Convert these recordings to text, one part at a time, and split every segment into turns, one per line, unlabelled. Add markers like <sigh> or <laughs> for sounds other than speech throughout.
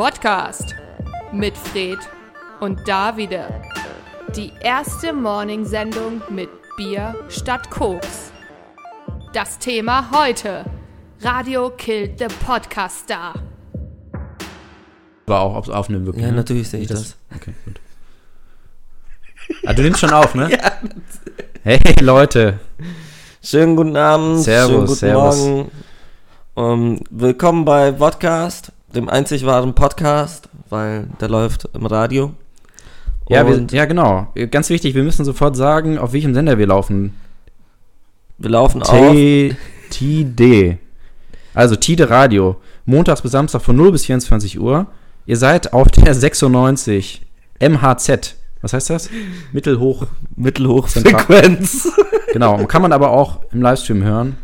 Podcast mit Fred und Davide. Die erste Morning-Sendung mit Bier statt Koks. Das Thema heute: Radio killt the Podcast Star.
War auch auf, aufnehmen wirklich.
Ja,
ne?
natürlich sehe ich
Nicht,
das.
Okay, gut. Ah, du nimmst schon auf, ne? <laughs>
Ja.
Hey Leute,
Schönen guten Abend,
Servus,
schönen guten
servus.
Morgen. Ähm, willkommen bei Podcast, dem einzig wahren Podcast, weil der läuft im Radio.
ja, wir, ja genau. Ganz wichtig, wir müssen sofort sagen, auf welchem Sender wir laufen.
wir laufen auf.
T TD. Also TD Radio. Montags bis Samstag von 0 bis 24 Uhr. Ihr seid auf der 96 MHZ. Was heißt das? Mittelhoch.
Mittelhochfrequenz.
Genau. Kann man aber auch im Livestream hören.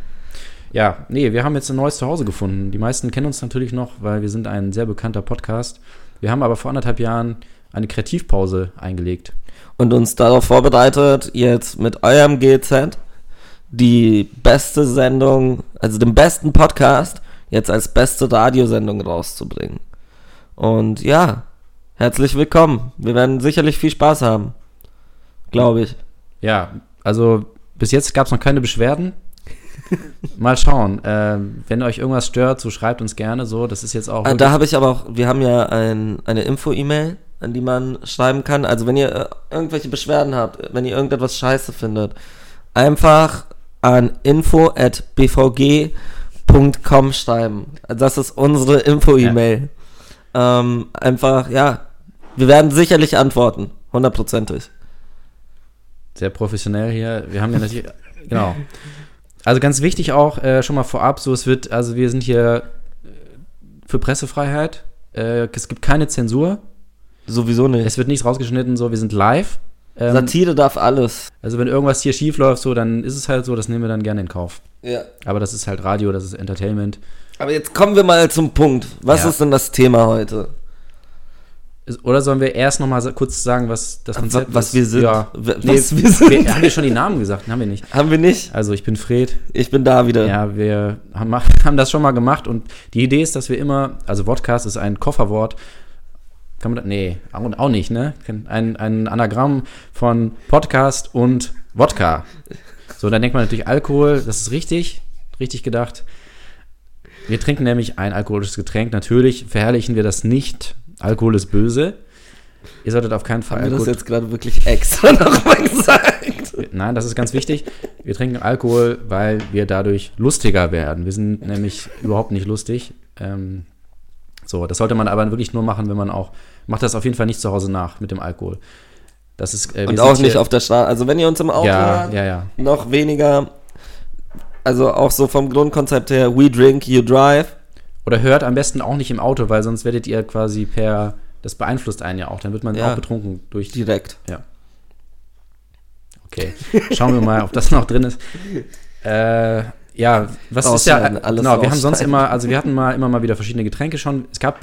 Ja, nee, wir haben jetzt ein neues Zuhause gefunden. Die meisten kennen uns natürlich noch, weil wir sind ein sehr bekannter Podcast. Wir haben aber vor anderthalb Jahren eine Kreativpause eingelegt.
Und uns darauf vorbereitet, jetzt mit eurem GZ die beste Sendung, also den besten Podcast, jetzt als beste Radiosendung rauszubringen. Und ja, herzlich willkommen. Wir werden sicherlich viel Spaß haben. Glaube ich.
Ja, also bis jetzt gab es noch keine Beschwerden. <laughs> Mal schauen. Ähm, wenn euch irgendwas stört, so schreibt uns gerne so. Das ist jetzt auch.
Ah, da habe ich aber auch, wir haben ja ein, eine Info-E-Mail, an die man schreiben kann. Also wenn ihr äh, irgendwelche Beschwerden habt, wenn ihr irgendetwas scheiße findet, einfach an info.bvg.com schreiben. Das ist unsere Info-E-Mail. Ähm, einfach, ja, wir werden sicherlich antworten, hundertprozentig.
sehr professionell hier. Wir haben ja natürlich. genau. <laughs> Also ganz wichtig auch äh, schon mal vorab, so es wird, also wir sind hier äh, für Pressefreiheit. Äh, es gibt keine Zensur.
Sowieso nicht.
Es wird nichts rausgeschnitten, so wir sind live. Ähm,
Satire darf alles.
also wenn irgendwas hier schief läuft, so, dann ist es halt so, das nehmen wir dann gerne in Kauf.
Ja.
Aber das ist halt Radio, das ist Entertainment.
Aber jetzt kommen wir mal zum Punkt. Was
Ja.
ist denn das Thema heute?
Oder sollen wir erst noch mal sa- kurz sagen, was das Konzept
was
ist?
wir sind.
Ja.
W-
Nee,
was wir sind.
Wir, haben wir schon die Namen gesagt? Haben wir nicht.
Haben wir nicht?
Also ich bin Fred.
Ich bin da wieder.
Ja, wir haben, <laughs> haben das schon mal gemacht und die Idee ist, dass wir immer, also Podcast ist ein Kofferwort. Kann man das? Nee, auch, auch nicht, ne? Ein, ein Anagramm von Podcast und Wodka. So, dann denkt man natürlich Alkohol, das ist richtig, richtig gedacht. Wir trinken nämlich ein alkoholisches Getränk. Natürlich verherrlichen wir das nicht. Alkohol ist böse. Ihr solltet auf keinen Fall
Haben wir das
Alkohol
jetzt gerade wirklich extra <laughs> nochmal gesagt?
Nein, das ist ganz wichtig. Wir trinken Alkohol, weil wir dadurch lustiger werden. Wir sind nämlich überhaupt nicht lustig. Ähm, so, das sollte man aber wirklich nur machen, wenn man auch. Macht das auf jeden Fall nicht zu Hause nach mit dem Alkohol. Das ist. Äh,
Und auch nicht
hier-
auf der Straße. Also wenn ihr uns im Auto
Ja,
hört,
ja, ja.
noch weniger. Also auch so vom Grundkonzept her, we drink, you drive.
Oder hört am besten auch nicht im Auto, weil sonst werdet ihr quasi per. Das beeinflusst einen ja auch. Dann wird man
Ja.
auch betrunken durch.
Direkt.
Ja. Okay. Schauen wir mal, ob das noch drin ist. Äh, ja, was ist ja, genau, wir haben sonst immer, also wir hatten mal immer mal wieder verschiedene Getränke schon. Es gab,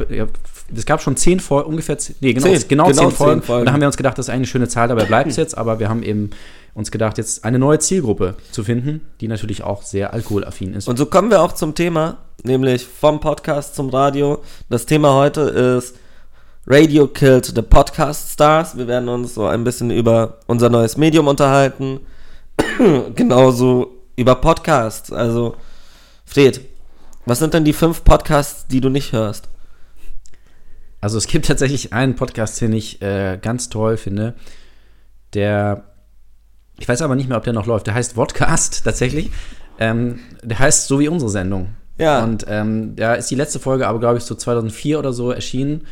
es gab schon zehn Folgen, ungefähr, zehn, nee, genau,
Zehn,
genau,
genau
zehn,
zehn
Folgen.
Folgen.
Und da haben wir uns gedacht, das ist eigentlich eine schöne Zahl, dabei bleibt es jetzt, aber wir haben eben uns gedacht, jetzt eine neue Zielgruppe zu finden, die natürlich auch sehr alkoholaffin ist.
Und so kommen wir auch zum Thema, nämlich vom Podcast zum Radio. Das Thema heute ist Radio Killed the Podcast Stars. Wir werden uns so ein bisschen über unser neues Medium unterhalten. <clears throat> Genauso über Podcasts. Also, Fred, was sind denn die fünf Podcasts, die du nicht hörst?
Also es gibt tatsächlich einen Podcast, den ich äh, ganz toll finde, der, ich weiß aber nicht mehr, ob der noch läuft, der heißt Vodcast tatsächlich. Ähm, der heißt so wie unsere Sendung.
Ja.
Und ähm, da ist die letzte Folge aber, glaube ich, so 2004 oder so erschienen.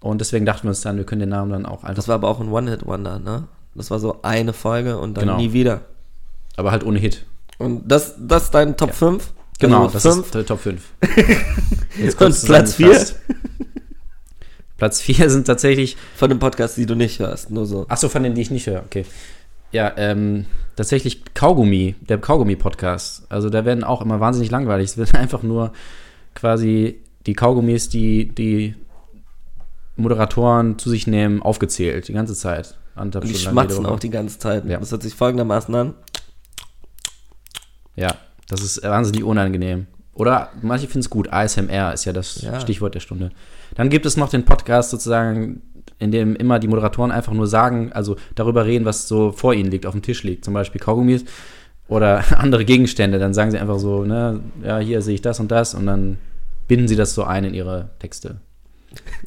Und deswegen dachten wir uns dann, wir können den Namen dann auch einfach,
Das war aber auch ein One-Hit-Wonder, ne? Das war so eine Folge und dann
Genau.
nie wieder.
aber halt ohne Hit.
Und das, das ist dein Top 5?
Genau,
also
das
fünf.
ist der Top 5. <laughs> Jetzt
Und Platz vier?
Platz 4 sind tatsächlich
von den Podcasts, die du nicht hörst. Nur so.
Achso, von denen, die ich nicht höre, okay. Ja, ähm, tatsächlich Kaugummi, der Kaugummi-Podcast. Also da werden auch immer wahnsinnig langweilig. Es wird <laughs> einfach nur quasi die Kaugummis, die die Moderatoren zu sich nehmen, aufgezählt, die ganze Zeit. Anderthalb
Und die schmatzen auch die ganze Zeit.
Ja.
Das hört sich folgendermaßen an.
Ja, das ist wahnsinnig unangenehm. Oder manche finden es gut. ASMR ist ja das
Ja.
Stichwort der Stunde. Dann gibt es noch den Podcast sozusagen, in dem immer die Moderatoren einfach nur sagen, also darüber reden, was so vor ihnen liegt, auf dem Tisch liegt. Zum Beispiel Kaugummis oder <laughs> andere Gegenstände. Dann sagen sie einfach so, ne, ja, hier sehe ich das und das und dann binden sie das so ein in ihre Texte.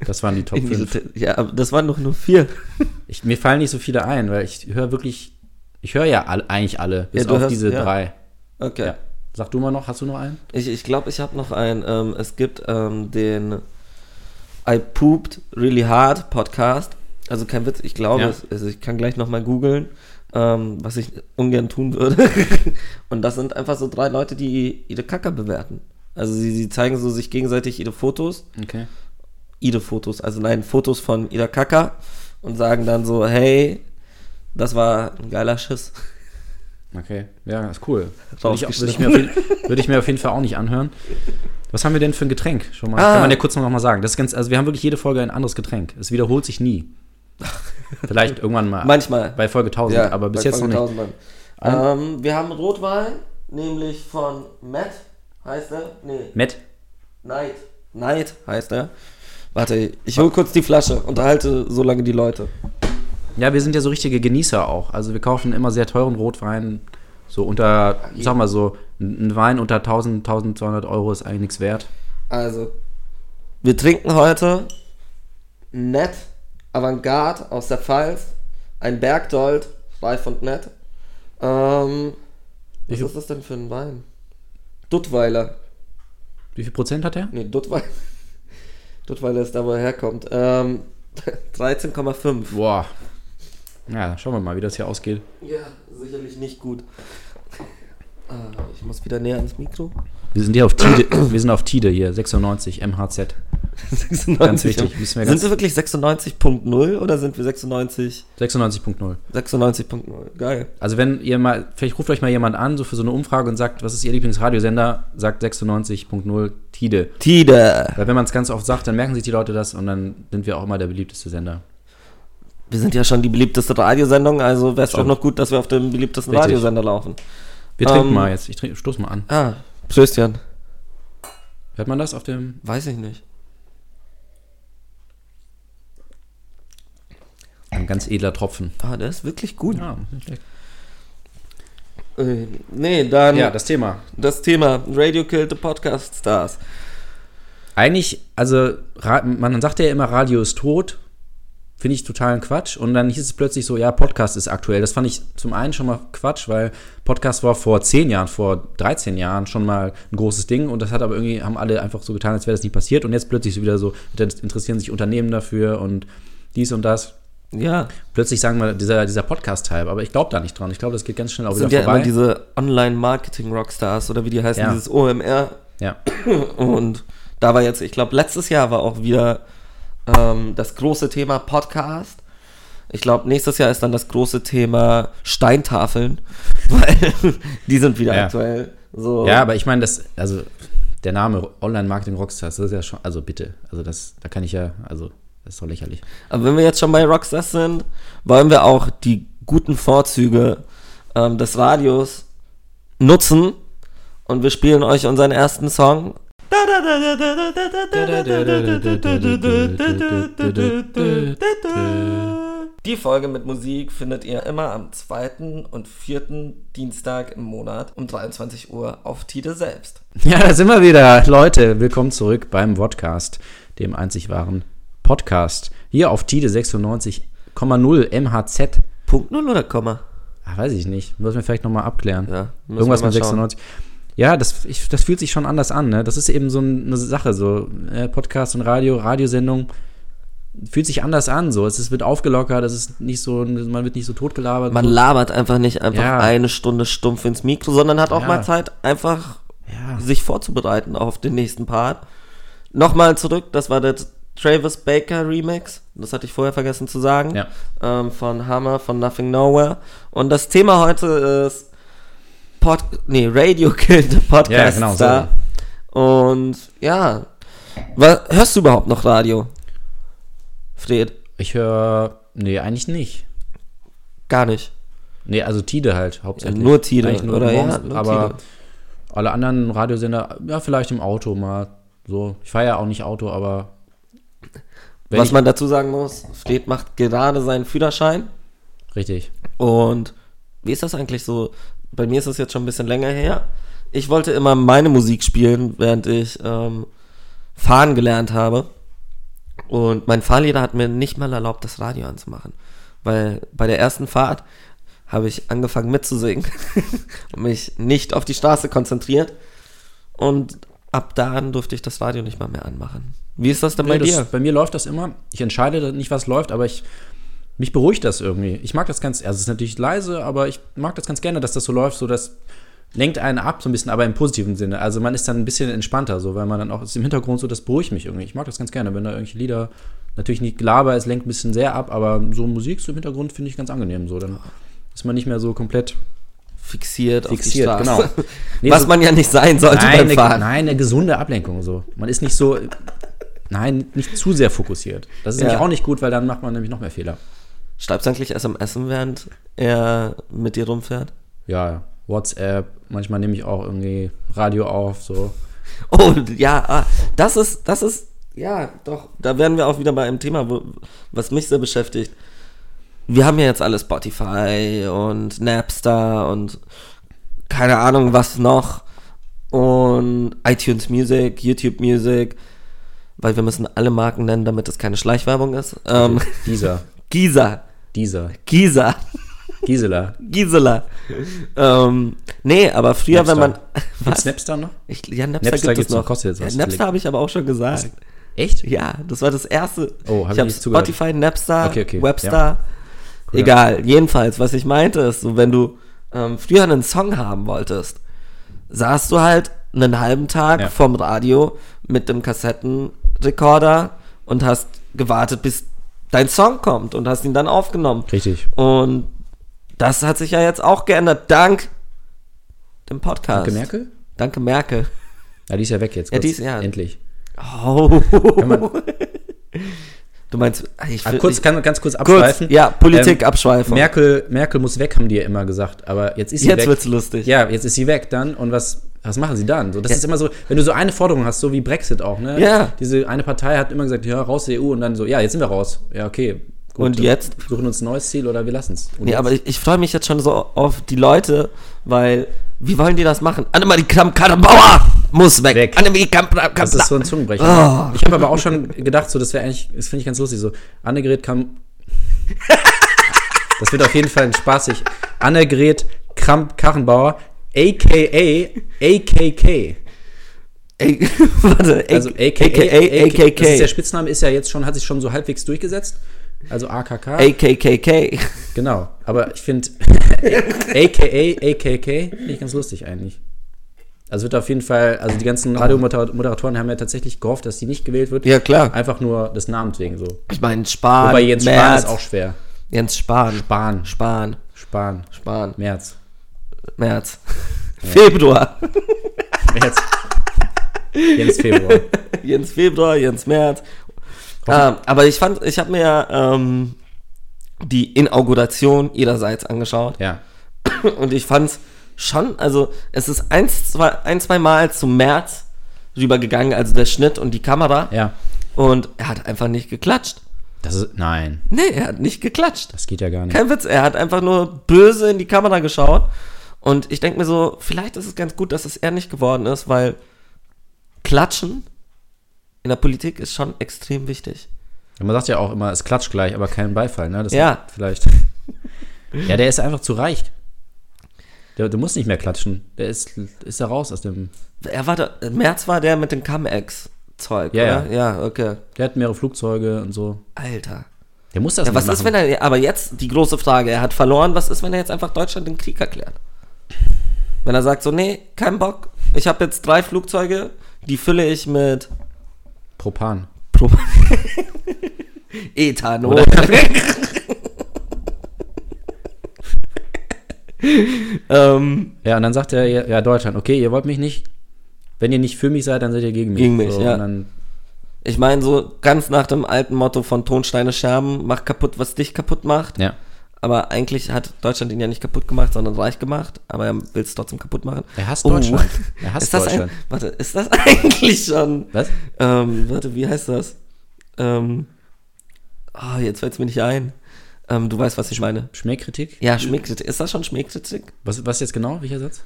Das waren die <laughs> Top
In diese
5.
Te- Ja, aber das waren doch nur vier. <laughs>
Ich, mir fallen nicht so viele ein, weil ich höre wirklich, ich höre ja all, eigentlich alle, bis
Ja,
auf
hörst-
diese
ja.
drei.
Okay.
Ja. Sag du mal noch, hast du noch einen?
Ich glaube, ich, glaub, ich habe noch einen. Ähm, es gibt ähm, den I Pooped Really Hard Podcast. Also kein Witz, ich glaube,
Ja.
es, also ich kann gleich nochmal googeln, ähm, was ich ungern tun würde. <laughs> Und das sind einfach so drei Leute, die ihre Kacker bewerten. Also sie, sie zeigen so sich gegenseitig ihre Fotos,
Okay.
ihre Fotos, also nein, Fotos von ihrer Kacker und sagen dann so, hey, das war ein geiler Schiss.
Okay, ja, ist cool. Würde ich, würde, ich
Rausgeschnitten.
mir auf jeden, würde ich mir auf jeden Fall auch nicht anhören. Was haben wir denn für ein Getränk? Schon mal.
Ah.
Kann man ja kurz noch mal sagen. Das ist ganz, also wir haben wirklich jede Folge ein anderes Getränk. Es wiederholt sich nie. <laughs> Vielleicht irgendwann mal.
Manchmal.
Bei Folge 1000, aber bis jetzt noch
Folge
nicht.
1000 Mann. Ähm, wir haben Rotwein, nämlich von Matt, heißt er? Nee,
Matt,
Night. Night heißt er. Warte, ich hole kurz die Flasche, unterhalte so lange die Leute.
Ja, wir sind ja so richtige Genießer auch. Also wir kaufen immer sehr teuren Rotwein. So unter, ich sag mal so, ein Wein unter 1000, 1200 Euro ist eigentlich nichts wert.
Also, wir trinken heute Nett Avantgarde aus der Pfalz, ein Bergdold, reif und nett. Ähm, was ist das denn für ein Wein? Duttweiler.
Wie viel Prozent hat er?
Nee, Duttweiler. <laughs> Duttweiler ist da, wo er herkommt. Ähm, <laughs> 13,5.
Boah. Ja, schauen wir mal, wie das hier ausgeht.
Ja, sicherlich nicht gut. Ah, ich muss wieder näher ans Mikro.
Wir sind hier auf Tide, wir sind auf Tide hier, 96 MHZ.
96.
Ganz wichtig, müssen wir
sind
ganz-
wir wirklich 96.0 oder sind wir 96?
96.0
96.0 Geil.
Also wenn ihr mal, vielleicht ruft euch mal jemand an, so für so eine Umfrage und sagt, was ist ihr Lieblingsradiosender, sagt 96.0 Tide.
Tide.
Weil wenn man es ganz oft sagt, dann merken sich die Leute das und dann sind wir auch immer der beliebteste Sender.
Wir sind ja schon die beliebteste Radiosendung, also wäre es auch noch gut, dass wir auf dem beliebtesten
Richtig.
Radiosender laufen.
Wir trinken
Ähm,
mal jetzt, ich trink, stoß mal an.
Ah, Pröstchen.
Hört man das auf dem?
Weiß ich nicht.
Ein ganz edler Tropfen.
Ah, der ist wirklich gut.
Ja, nicht schlecht.
Äh, nee, dann
ja, das Thema.
das Thema Radio Killed the Podcast Stars.
Eigentlich, also man sagt ja immer, Radio ist tot. Finde ich totalen Quatsch. Und dann hieß es plötzlich so, ja, Podcast ist aktuell. Das fand ich zum einen schon mal Quatsch, weil Podcast war vor 10 Jahren, vor 13 Jahren schon mal ein großes Ding. Und das hat aber irgendwie, haben alle einfach so getan, als wäre das nie passiert. Und jetzt plötzlich so wieder so, interessieren sich Unternehmen dafür und dies und das.
Ja,
Plötzlich sagen wir, dieser, dieser Podcast-Hype. Aber ich glaube da nicht dran. Ich glaube, das geht ganz schnell auch
das
wieder
sind ja
vorbei.
immer diese Online-Marketing-Rockstars oder wie die heißen,
Ja.
dieses OMR.
ja. <coughs>
Und da war jetzt, ich glaube, letztes Jahr war auch wieder ähm, das große Thema Podcast. Ich glaube, nächstes Jahr ist dann das große Thema Steintafeln, <laughs> weil die sind wieder
Ja.
aktuell. So.
Ja, aber ich meine, das, also der Name Online-Marketing Rockstars, das ist ja schon, also bitte, also das, da kann ich ja, also das ist doch lächerlich.
Aber wenn wir jetzt schon bei Rockstars sind, wollen wir auch die guten Vorzüge ähm, des Radios nutzen und wir spielen euch unseren ersten Song. Die Folge mit Musik findet ihr immer am zweiten und vierten Dienstag im Monat um 23 Uhr auf Tide selbst.
Ja, da sind wir wieder. Leute, willkommen zurück beim Vodcast, dem einzig wahren Podcast. Hier auf Tide 96,0 MHZ.
Punkt null oder Komma?
Ah, weiß ich nicht. Müssen wir vielleicht nochmal abklären.
Ja,
Irgendwas mit
mal schauen.
96. Ja, das, ich, das fühlt sich schon anders an. Ne? Das ist eben so eine Sache. So äh, Podcast und Radio, Radiosendung fühlt sich anders an. So. Es ist, wird aufgelockert, es ist nicht so, man wird nicht so totgelabert.
Man
so.
labert einfach nicht einfach
Ja.
eine Stunde stumpf ins Mikro, sondern hat auch
Ja.
mal Zeit, einfach
Ja.
sich vorzubereiten auf den nächsten Part. Nochmal zurück, das war der Travis Baker Remix, das hatte ich vorher vergessen zu sagen, ähm, von Hammer, von Nothing Nowhere. Und das Thema heute ist Pod nee, Radio <laughs> the Podcast
Ja, genau, so.
Star. Und ja, was, hörst du überhaupt noch Radio? Fred,
Ich höre, nee, eigentlich nicht.
gar nicht.
Nee, also Tide halt hauptsächlich.
Ja, nur Tide,
nur
oder? Ja,
morgens,
nur
aber
Tide.
Alle anderen Radiosender, ja, vielleicht im Auto mal. So, ich fahre ja auch nicht Auto, aber.
Was man dazu sagen muss, Fred macht gerade seinen Führerschein.
Richtig.
Und wie ist das eigentlich so? Bei mir ist das jetzt schon ein bisschen länger her. Ich wollte immer meine Musik spielen, während ich ähm, fahren gelernt habe. Und mein Fahrlehrer hat mir nicht mal erlaubt, das Radio anzumachen. Weil bei der ersten Fahrt habe ich angefangen mitzusingen <laughs> und mich nicht auf die Straße konzentriert. Und ab dann durfte ich das Radio nicht mal mehr anmachen. Wie ist das denn bei
Nee,
dir?
das, bei mir läuft das immer. Ich entscheide nicht, was läuft, aber ich. Mich beruhigt das irgendwie. Ich mag das ganz. Also, es ist natürlich leise, aber ich mag das ganz gerne, dass das so läuft, so dass. Lenkt einen ab so ein bisschen, aber im positiven Sinne. Also man ist dann ein bisschen entspannter, so, weil man dann auch ist im Hintergrund so, das beruhigt mich irgendwie. Ich mag das ganz gerne, wenn da irgendwelche Lieder, natürlich nicht Gelaber, es lenkt ein bisschen sehr ab, aber so Musik so im Hintergrund finde ich ganz angenehm. So, dann ist man nicht mehr so komplett
Fixiert,
fixiert,
auf die Straße.
genau. <laughs> Nee,
Was
so-
man ja nicht sein sollte
nein,
beim
eine,
Fahren.
nein, eine gesunde Ablenkung so. Man ist nicht so, nein, nicht zu sehr fokussiert. Das ist
Ja.
nämlich auch nicht gut, weil dann macht man nämlich noch mehr Fehler.
Schreibst du eigentlich SMS, während er mit dir rumfährt?
Ja, WhatsApp, manchmal nehme ich auch irgendwie Radio auf, so.
Oh, ja, ah, das ist, das ist, ja, doch, da wären wir auch wieder bei einem Thema, wo, was mich sehr beschäftigt. Wir haben ja jetzt alle Spotify und Napster und keine Ahnung was noch und iTunes Music, YouTube Music, weil wir müssen alle Marken nennen, damit es keine Schleichwerbung ist. Ähm,
Dieser, <laughs>
Gisa,
dieser,
Gisa.
Gisela.
Gisela. ähm, nee, aber früher,
Napster.
wenn man.
Gibt's Napster noch?
Ich, ja, Napster,
Napster
gibt es noch.
kostet jetzt
ja,
was.
Napster habe ich aber auch schon gesagt.
Echt?
Ja, das war das erste.
Oh, hab ich
hab
nicht zugehört.
Spotify, Napster,
Okay, okay,
Webster.
Cool.
Egal, jedenfalls, was ich meinte, ist, so, wenn du ähm, früher einen Song haben wolltest, saßt du halt einen halben Tag
Ja.
vom Radio mit dem Kassettenrekorder und hast gewartet, bis dein Song kommt und hast ihn dann aufgenommen.
Richtig.
Und das hat sich ja jetzt auch geändert, dank dem Podcast.
Danke, Merkel?
Danke, Merkel.
Ja, die ist ja weg jetzt.
Ja,
kurz.
die ist- ja.
Endlich.
Oh.
man-
Du meinst, ich
Ah,
will-
kurz, kann man ganz kurz
kurz,
abschweifen.
ja, Politik
Ähm,
abschweifen.
Merkel, Merkel muss weg, haben die ja immer gesagt. Aber jetzt ist sie
Jetzt
weg.
wird's lustig.
Ja, jetzt ist sie weg dann. Und was, was machen sie dann? So, das
Ja.
ist immer so, wenn du so eine Forderung hast, so wie Brexit auch, ne?
Ja.
Diese eine Partei hat immer gesagt, ja, raus der EU und dann so, ja, jetzt sind wir raus. Ja, okay. Gut,
Und jetzt?
Suchen uns ein neues Ziel oder wir lassen es.
Nee, aber ich, ich freue mich jetzt schon so auf die Leute, weil, wie wollen die das machen? Annemarie Kramp-Karrenbauer muss weg.
Weg.
Annemarie Kramp-Karrenbauer.
Das ist so ein Zungenbrecher.
Oh.
Ich habe aber auch schon gedacht, so, das wäre eigentlich, das finde ich ganz lustig, so, Annegret kam. <laughs> das wird auf jeden Fall ein spaßig. Annegret Kramp-Karrenbauer, a.k.a. AKK.
Warte,
Also
AKA,
AKA,
AKK.
Das ist der Spitzname, ist ja jetzt schon, hat sich schon so halbwegs durchgesetzt. Also AKK.
AKKK.
Genau. Aber ich finde AKA, AKK, finde ich ganz lustig eigentlich. Also wird auf jeden Fall, also die ganzen Radiomoderatoren haben ja tatsächlich gehofft, dass sie nicht gewählt wird.
Ja, klar.
Einfach nur des Namens wegen so.
Ich meine, Spahn.
Wobei Jens Spahn
Merz.
ist auch schwer.
Jens Spahn.
Spahn,
Spahn.
Spahn,
Spahn.
März.
März. Februar.
März. <laughs> Jens Februar.
Jens Februar, Jens März. Ähm, aber ich fand, ich habe mir ähm, die Inauguration ihrerseits angeschaut
Ja.
und ich fand's schon, also es ist eins, zwei, ein, zwei Mal zum März rübergegangen, also der Schnitt und die Kamera
Ja.
und er hat einfach nicht geklatscht.
Das ist, nein,
Nee, er hat nicht geklatscht.
das geht ja gar nicht.
Kein Witz, er hat einfach nur böse in die Kamera geschaut. Und ich denke mir so, vielleicht ist es ganz gut, dass es er nicht geworden ist, weil Klatschen in der Politik ist schon extrem wichtig.
Ja, Man sagt ja auch immer, es klatscht gleich, aber kein Beifall, ne? Das
Ja.
Vielleicht. <laughs> Ja, der ist einfach zu reich. Der, der muss nicht mehr klatschen. Der ist, ist da raus aus dem.
Er war der, März war der mit dem Cum-Ex-Zeug,
Ja,
oder? Ja, okay.
Der hat mehrere Flugzeuge und so.
Alter.
Der muss das
Ja, was ist,
machen.
wenn er, aber jetzt die große Frage, er hat verloren, was ist, wenn er jetzt einfach Deutschland den Krieg erklärt? Wenn er sagt so, nee, kein Bock, ich habe jetzt drei Flugzeuge, die fülle ich mit
Propan.
Pro <laughs> Ethanol. <laughs> Ähm,
Ja, und dann sagt er, ja, ja, Deutschland, okay, ihr wollt mich nicht. Wenn ihr nicht für mich seid, dann seid ihr gegen mich.
Gegen mich,
so,
ja. Ich meine, so ganz nach dem alten Motto von Tonsteine Scherben, mach kaputt, was dich kaputt macht.
ja.
Aber eigentlich hat Deutschland ihn ja nicht kaputt gemacht, sondern reich gemacht, aber er will es trotzdem kaputt machen.
Er hasst
Oh.
Deutschland. Er hasst
Ist
Deutschland.
Ein, warte, ist das <laughs> eigentlich schon,
Was?
ähm, warte, wie heißt das? Ähm, oh, jetzt fällt es mir nicht ein. Ähm, du weißt, was ich meine.
Schmähkritik?
Ja, Schmähkritik. Ist das schon Schmähkritik?
Was, was jetzt genau? Welcher Satz?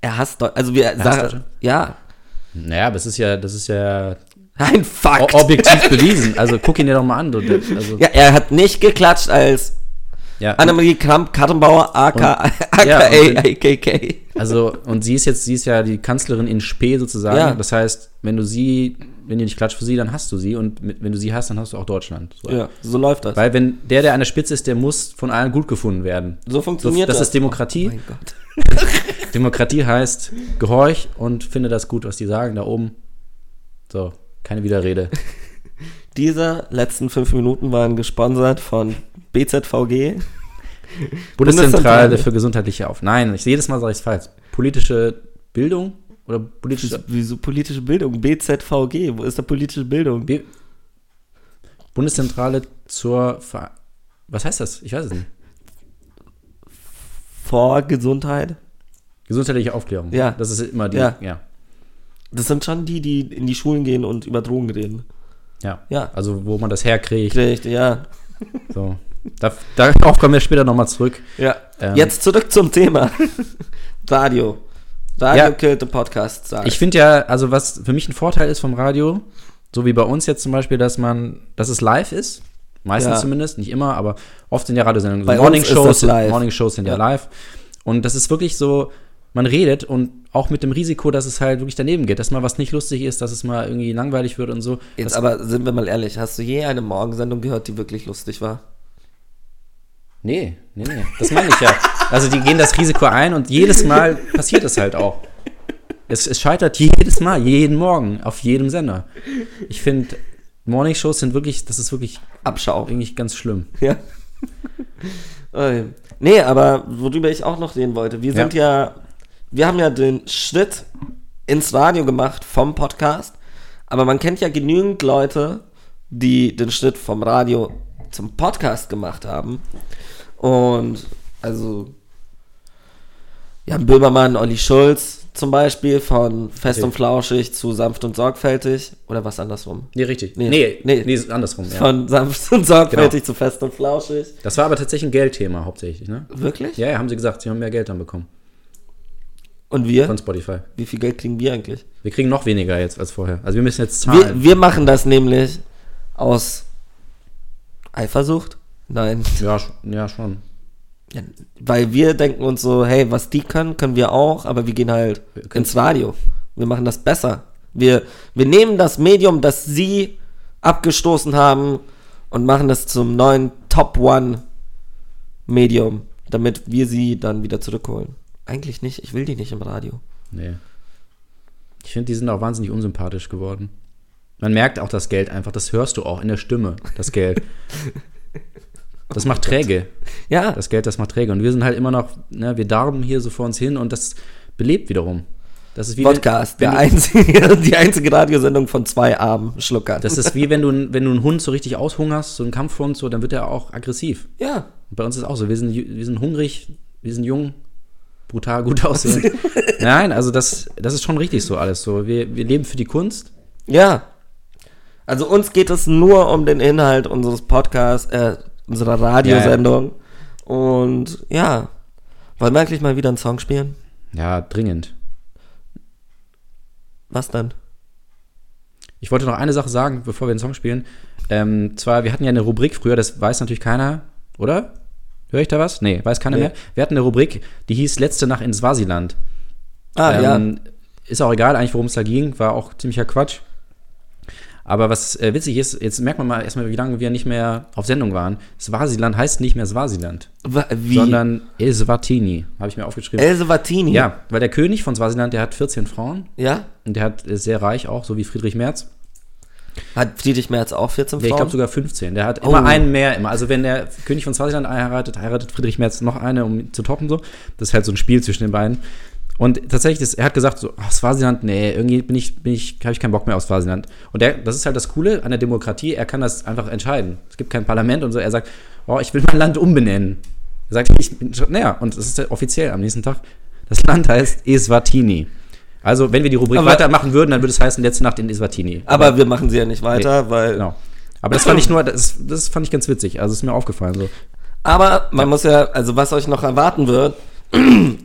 Er hasst Deutschland. Also wir
hasst
sagen, ja,
Naja, aber es ist ja, das ist ja <laughs>
ein Fakt.
objektiv bewiesen. Also guck ihn dir doch mal an. Du, also,
Ja, er hat nicht geklatscht als
ja.
Annemarie Kramp-Karrenbauer, aka,
Und- ja, und-
AKK.
Also, und sie ist jetzt, sie ist ja die Kanzlerin in Spee sozusagen.
Ja.
Das heißt, wenn du sie, wenn du nicht klatscht für sie, dann hast du sie. Und mit, wenn du sie hast, dann hast du auch Deutschland. So.
Ja, so läuft das.
Weil wenn der, der an der Spitze ist, der muss von allen gut gefunden werden.
so funktioniert
das
das.
ist Demokratie.
Oh mein Gott. <laughs>
Demokratie heißt, gehorch und finde das gut, was die sagen da oben. So, keine Widerrede.
Diese letzten fünf Minuten waren gesponsert von BZVG.
Bundeszentrale für gesundheitliche Auf. Nein, ich, jedes Mal sage ich es falsch. Politische Bildung oder politische
Wieso politische Bildung? BZVG, wo ist da politische Bildung?
B Bundeszentrale zur Ver Was heißt das? Ich weiß es nicht.
Vor Gesundheit?
Gesundheitliche Aufklärung.
Ja.
Das ist immer die.
Ja.
ja.
Das sind schon die, die in die Schulen gehen und über Drogen reden. Ja.
Also, wo man das herkriegt.
Richtig, ja.
So. Da, darauf kommen wir später nochmal zurück.
ja.
Ähm,
Jetzt zurück zum Thema. Radio. Radio
Ja.
killt the podcast. Sag.
Ich finde ja, also was für mich ein Vorteil ist vom Radio, so wie bei uns jetzt zum Beispiel, dass man, dass es live ist. Meistens
Ja.
zumindest, nicht immer, aber oft sind ja Radiosendungen.
Bei
Morning Shows. Morning Shows sind ja.
Ja.
live. Und das ist wirklich so, man redet und auch mit dem Risiko, dass es halt wirklich daneben geht, dass mal was nicht lustig ist, dass es mal irgendwie langweilig wird und so.
Jetzt
das,
aber sind wir mal ehrlich, hast du je eine Morgensendung gehört, die wirklich lustig war?
nee, nee, nee, das meine ich ja. Also die gehen das Risiko ein und jedes Mal passiert es halt auch. Es, es scheitert jedes Mal, jeden Morgen, auf jedem Sender. Ich finde, Morning Shows sind wirklich, das ist wirklich
Abschau.
eigentlich ganz schlimm.
Ja. <laughs> Nee, aber worüber ich auch noch reden wollte, wir sind ja. Wir haben ja den Schritt ins Radio gemacht vom Podcast, aber man kennt ja genügend Leute, die den Schritt vom Radio zum Podcast gemacht haben. Und also Jan Böhmermann, Olli Schulz zum Beispiel von Fest
Okay.
und Flauschig zu Sanft und Sorgfältig oder was andersrum?
Nee, richtig.
Nee,
Nee, nee,
nee.
andersrum. Ja.
Von Sanft und Sorgfältig zu Fest und Flauschig.
Das war aber tatsächlich ein Geldthema hauptsächlich, ne?
Wirklich?
Ja, ja, haben sie gesagt, sie haben mehr Geld dann bekommen
Und wir?
von Spotify.
Wie viel Geld kriegen wir eigentlich?
Wir kriegen noch weniger jetzt als vorher. Also wir müssen jetzt zahlen.
Wir, wir machen das nämlich aus Eifersucht? Nein.
ja, ja, schon.
Ja, weil wir denken uns so, hey, was die können, können wir auch, aber wir gehen halt
Wir
ins Radio. Wir machen das besser. Wir, wir nehmen das Medium, das sie abgestoßen haben und machen das zum neuen Top One Medium, damit wir sie dann wieder zurückholen. Eigentlich nicht, ich will die nicht im Radio.
Nee. Ich finde, die sind auch wahnsinnig unsympathisch geworden. Man merkt auch das Geld einfach, das hörst du auch in der Stimme, das Geld. <laughs> Das macht träge.
Ja,
Das Geld, das macht träge. Und wir sind halt immer noch, ne, wir darben hier so vor uns hin und das belebt wiederum. Das ist wie
Podcast,
wenn,
der
wenn du,
einzige, <laughs> die einzige Radiosendung von zwei armen Schluckern.
Das ist wie <laughs> wenn du, wenn du einen Hund so richtig aushungerst, so einen Kampfhund, so, dann wird er auch aggressiv.
ja,
Und bei uns ist es auch so, wir sind, wir sind hungrig, wir sind jung, brutal gut <laughs> aussehen. Nein, also das, das ist schon richtig so alles so. Wir, wir leben für die Kunst.
ja. Also uns geht es nur um den Inhalt unseres Podcasts, äh, unserer Radiosendung. Und ja, wollen wir eigentlich mal wieder einen Song spielen?
Ja, dringend.
Was dann?
Ich wollte noch eine Sache sagen, bevor wir den Song spielen. Ähm, zwar, wir hatten ja eine Rubrik früher, das weiß natürlich keiner, oder? Höre ich da was? Nee, weiß keiner
Nee.
mehr. Wir hatten eine Rubrik, die hieß Letzte Nacht in Swasiland.
Ah, ja.
Ähm, Ist auch egal eigentlich, worum es da ging, war auch ziemlicher Quatsch. Aber was äh, witzig ist, jetzt merkt man mal erstmal, wie lange wir nicht mehr auf Sendung waren. Swasiland heißt nicht mehr Swasiland,
Wa- Wie?
sondern Eswatini, habe ich mir aufgeschrieben.
Else Vattini?
ja, weil der König von Swasiland, der hat 14 Frauen
Ja?
und der hat ist sehr reich auch, so wie Friedrich Merz.
Hat Friedrich Merz auch 14
Ja, ich
Frauen?
glaube sogar 15. Der hat
Oh.
immer einen mehr immer. Also wenn der König von Swasiland heiratet, heiratet Friedrich Merz noch eine, um ihn zu toppen so. Das ist halt so ein Spiel zwischen den beiden. Und tatsächlich, das, er hat gesagt so, ach, Swasiland, nee, irgendwie bin ich, bin ich, habe ich keinen Bock mehr auf Swasiland. Und der, das ist halt das Coole an der Demokratie, er kann das einfach entscheiden. Es gibt kein Parlament und so. Er sagt, oh, ich will mein Land umbenennen. Er sagt, ich bin naja, und das ist ja offiziell am nächsten Tag. Das Land heißt Eswatini. Also, wenn wir die Rubrik
Aber-
weitermachen würden, dann würde es heißen, letzte Nacht in Eswatini.
Aber wir machen sie ja nicht weiter, weil.
Genau. Aber das fand ich nur, das, das fand ich ganz witzig. Also, ist mir aufgefallen. So.
Aber man muss ja, also was euch noch erwarten wird,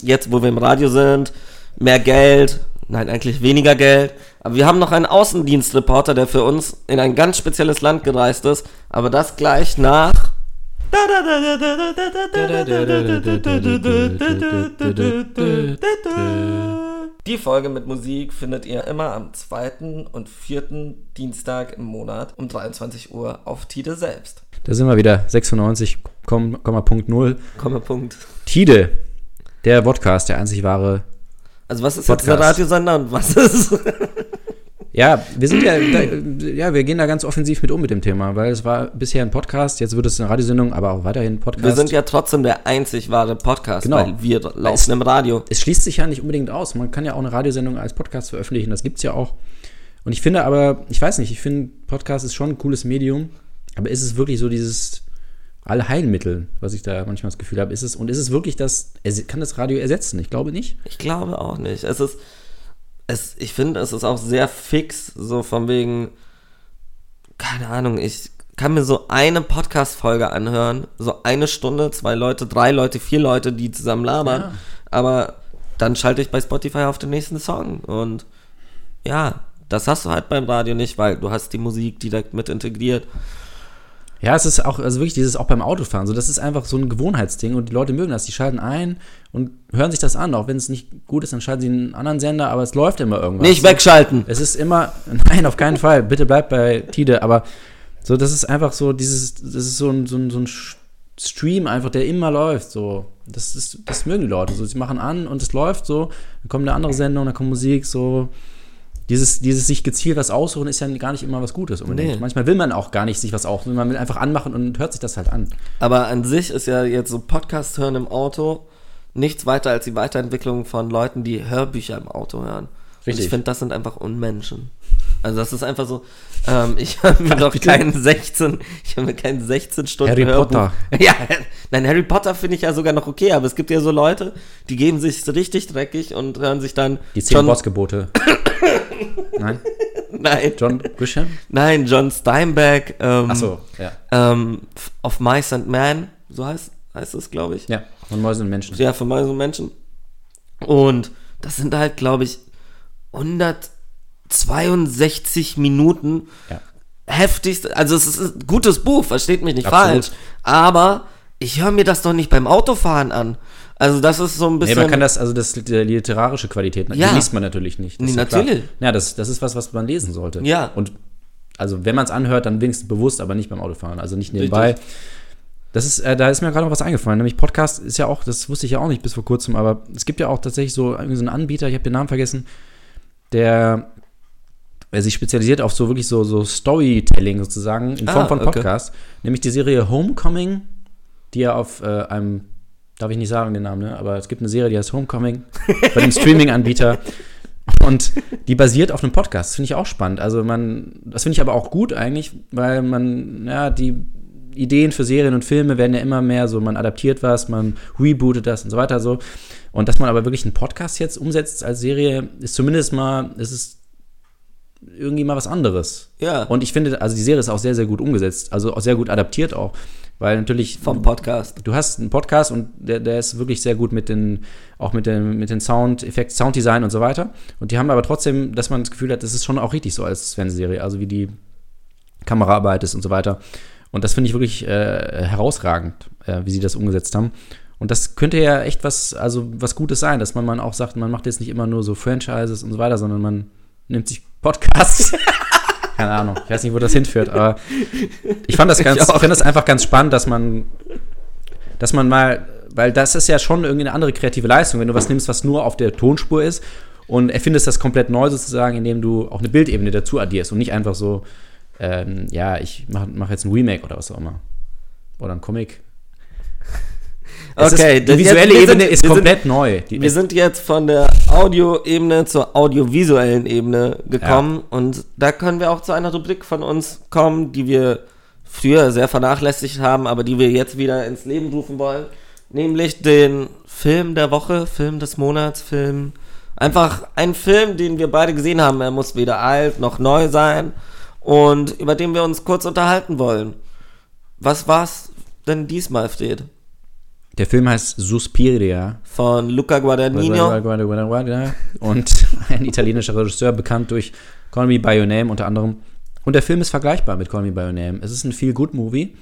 jetzt wo wir im Radio sind, mehr Geld, nein, eigentlich weniger Geld, aber wir haben noch einen Außendienstreporter, der für uns in ein ganz spezielles Land gereist ist, aber das gleich nach. Die Folge mit Musik findet ihr immer am zweiten und vierten Dienstag im Monat um 23 Uhr auf Tide selbst.
Da sind wir wieder. 96,0.
Komma Punkt.
Tide, der Podcast, der einzig wahre.
Also was ist jetzt der
Podcast.
Radiosender und was ist... <laughs>
Ja, wir sind ja, da, ja, wir gehen da ganz offensiv mit um mit dem Thema, weil es war bisher ein Podcast, jetzt wird es eine Radiosendung, aber auch weiterhin ein Podcast.
Wir sind ja trotzdem der einzig wahre Podcast,
Genau.
weil wir laufen im Radio.
es schließt sich ja nicht unbedingt aus. Man kann ja auch eine Radiosendung als Podcast veröffentlichen, das gibt's ja auch. Und ich finde aber, ich weiß nicht, ich finde, Podcast ist schon ein cooles Medium, aber ist es wirklich so dieses Allheilmittel, was ich da manchmal das Gefühl habe, ist es, und ist es wirklich das, kann das Radio ersetzen? Ich glaube nicht.
Ich glaube auch nicht. Es ist, es, ich finde, es ist auch sehr fix, so von wegen, keine Ahnung, ich kann mir so eine Podcast-Folge anhören, so eine Stunde, zwei Leute, drei Leute, vier Leute, die zusammen labern,
Ja.
aber dann schalte ich bei Spotify auf den nächsten Song und ja, das hast du halt beim Radio nicht, weil du hast die Musik direkt mit integriert.
Ja, es ist auch, also wirklich dieses auch beim Autofahren, so das ist einfach so ein Gewohnheitsding und die Leute mögen das, die schalten ein und hören sich das an, auch wenn es nicht gut ist, dann schalten sie einen anderen Sender, aber es läuft immer irgendwas.
Nicht wegschalten!
Es ist immer, <laughs> nein, auf keinen Fall, bitte bleibt bei Tide, aber so, das ist einfach so, dieses, das ist so ein, so ein, so ein Stream einfach, der immer läuft, so. Das ist, das mögen die Leute, so, sie machen an und es läuft so, dann kommt eine andere Sendung, dann kommt Musik, so. Dieses, dieses sich gezielt was aussuchen ist ja gar nicht immer was Gutes unbedingt.
Nee.
Manchmal will man auch gar nicht sich was aussuchen, man will einfach anmachen und hört sich das halt an.
Aber an sich ist ja jetzt so Podcast hören im Auto nichts weiter als die Weiterentwicklung von Leuten, die Hörbücher im Auto hören. Und
Richtig.
ich finde, das sind einfach Unmenschen. Also das ist einfach so, ähm, ich <laughs> höre mir <laughs> doch keinen 16, ich höre mir keinen 16 Stunden
Harry
Hörbuch.
Potter. <laughs>
Ja, nein, Harry Potter finde ich ja sogar noch okay, aber es gibt ja so Leute, die geben sich richtig dreckig und hören sich dann
Die zehn Bossgebote. <coughs> Nein?
nein,
John Grisham?
nein, John Steinbeck, ähm,
Achso, ja.
ähm, of Mice and Men, so heißt, heißt es, glaube ich.
Ja, von Mäusen und Menschen.
Ja, für mal so Menschen. Und das sind halt, glaube ich, 162 Minuten
Ja.
heftigst. Also es ist ein gutes Buch, versteht mich nicht
Absolut.
falsch. Aber ich höre mir das doch nicht beim Autofahren an. Also das ist so ein
Nee,
bisschen.
man kann das, also das die literarische Qualität,
Ja.
die liest man natürlich nicht. Das
Nee,
ist ja klar.
natürlich.
Ja, das, das ist was, was man lesen sollte.
Ja.
Und also wenn man es anhört, dann wenigstens bewusst, aber nicht beim Autofahren, also nicht nebenbei.
Richtig.
Das ist, äh, da ist mir gerade noch was eingefallen, nämlich Podcast ist ja auch, das wusste ich ja auch nicht bis vor kurzem, aber es gibt ja auch tatsächlich so, so einen Anbieter, ich habe den Namen vergessen, der, der sich spezialisiert auf so wirklich so, so Storytelling sozusagen in Form
Ah,
von
okay.
Podcast, nämlich die Serie Homecoming, die ja auf äh, einem, darf ich nicht sagen den Namen, ne? aber es gibt eine Serie, die heißt Homecoming, bei dem Streaming-Anbieter. Und die basiert auf einem Podcast. Das finde ich auch spannend. Also man, das finde ich aber auch gut eigentlich, weil man, ja, die Ideen für Serien und Filme werden ja immer mehr so, man adaptiert was, man rebootet das und so weiter so. Und dass man aber wirklich einen Podcast jetzt umsetzt als Serie, ist zumindest mal, ist es irgendwie mal was anderes.
Ja.
Und ich finde, also die Serie ist auch sehr, sehr gut umgesetzt, also auch sehr gut adaptiert auch. Weil natürlich
vom Podcast.
du hast einen Podcast und der, der ist wirklich sehr gut mit den, auch mit den, mit den Soundeffekten, Sounddesign und so weiter. Und die haben aber trotzdem, dass man das Gefühl hat, das ist schon auch richtig so als Fernsehserie, also wie die Kameraarbeit ist und so weiter. Und das finde ich wirklich äh, herausragend, äh, wie sie das umgesetzt haben. Und das könnte ja echt was, also was Gutes sein, dass man, man auch sagt, man macht jetzt nicht immer nur so Franchises und so weiter, sondern man nimmt sich Podcasts. <laughs> Keine Ahnung, ich weiß nicht, wo das hinführt, aber ich fand das <laughs> ganz,
Ich
finde das einfach ganz spannend, dass man, dass man mal, weil das ist ja schon irgendwie eine andere kreative Leistung, wenn du was nimmst, was nur auf der Tonspur ist und erfindest das komplett neu sozusagen, indem du auch eine Bildebene dazu addierst und nicht einfach so, ähm, ja, ich mache mach jetzt ein Remake oder was auch immer. Oder ein Comic.
Okay,
ist, die visuelle
jetzt-
Ebene
sind-
ist
wir sind-
komplett neu. Die,
Wir sind jetzt von der Audioebene zur audiovisuellen Ebene gekommen und da können wir auch zu einer Rubrik von uns kommen, die wir früher sehr vernachlässigt haben, aber die wir jetzt wieder ins Leben rufen wollen. nämlich den Film der Woche, Film des Monats, Film. Einfach ein Film, den wir beide gesehen haben. Er muss weder alt noch neu sein und über den wir uns kurz unterhalten wollen. Was war's denn diesmal, Fred?
Der Film heißt Suspiria.
Von Luca Guadagnino.
Und ein italienischer Regisseur, bekannt durch Call Me By Your Name unter anderem. Und der Film ist vergleichbar mit Call Me By Your Name. Es ist ein Feel-Good-Movie.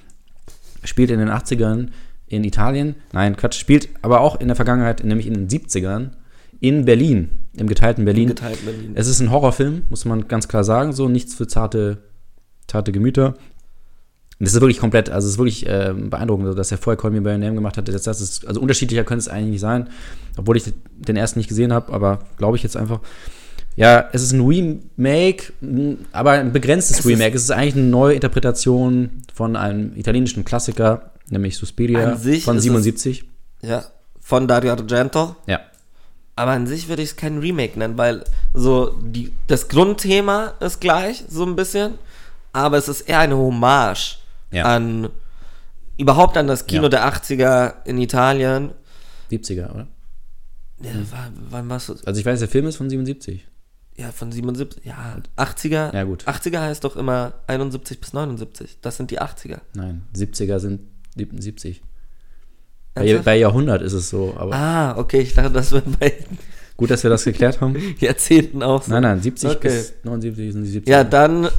Spielt in den 80ern in Italien. Nein, Quatsch. Spielt aber auch in der Vergangenheit, nämlich in den 70ern, in Berlin. Im geteilten Berlin.
Im geteilten Berlin.
Es ist ein Horrorfilm, muss man ganz klar sagen. So nichts für zarte, zarte Gemüter. Und das ist wirklich komplett, also es ist wirklich äh, beeindruckend, dass er vorher Call Me By Your Name gemacht hat. Das ist, also unterschiedlicher könnte es eigentlich nicht sein, obwohl ich den ersten nicht gesehen habe, aber glaube ich jetzt einfach. Ja, es ist ein Remake, aber ein begrenztes
Es
Remake. es ist eigentlich eine neue Interpretation von einem italienischen Klassiker, nämlich Suspiria von
ist es-
77.
Ja, von Dario Argento.
Ja.
Aber an sich würde ich es kein Remake nennen, weil so die, das Grundthema ist gleich, so ein bisschen. Aber es ist eher eine Hommage
Ja.
an überhaupt an das Kino
Ja.
der 80er in Italien.
70er, oder?
Ja, war, wann warst du?
Also ich weiß, der Film ist von 77.
Ja, von 77. Ja, 80er.
Ja, gut.
80er heißt doch immer 71 bis 79. Das sind die 80er.
Nein, 70er sind 77. Bei, bei Jahrhundert ist es so, aber
Ah, okay, ich dachte, das wäre bei
gut, dass wir das geklärt haben. <laughs>
Jahrzehnten auch so.
Nein, nein, 70
Okay.
bis 79 sind die 70er.
Ja, dann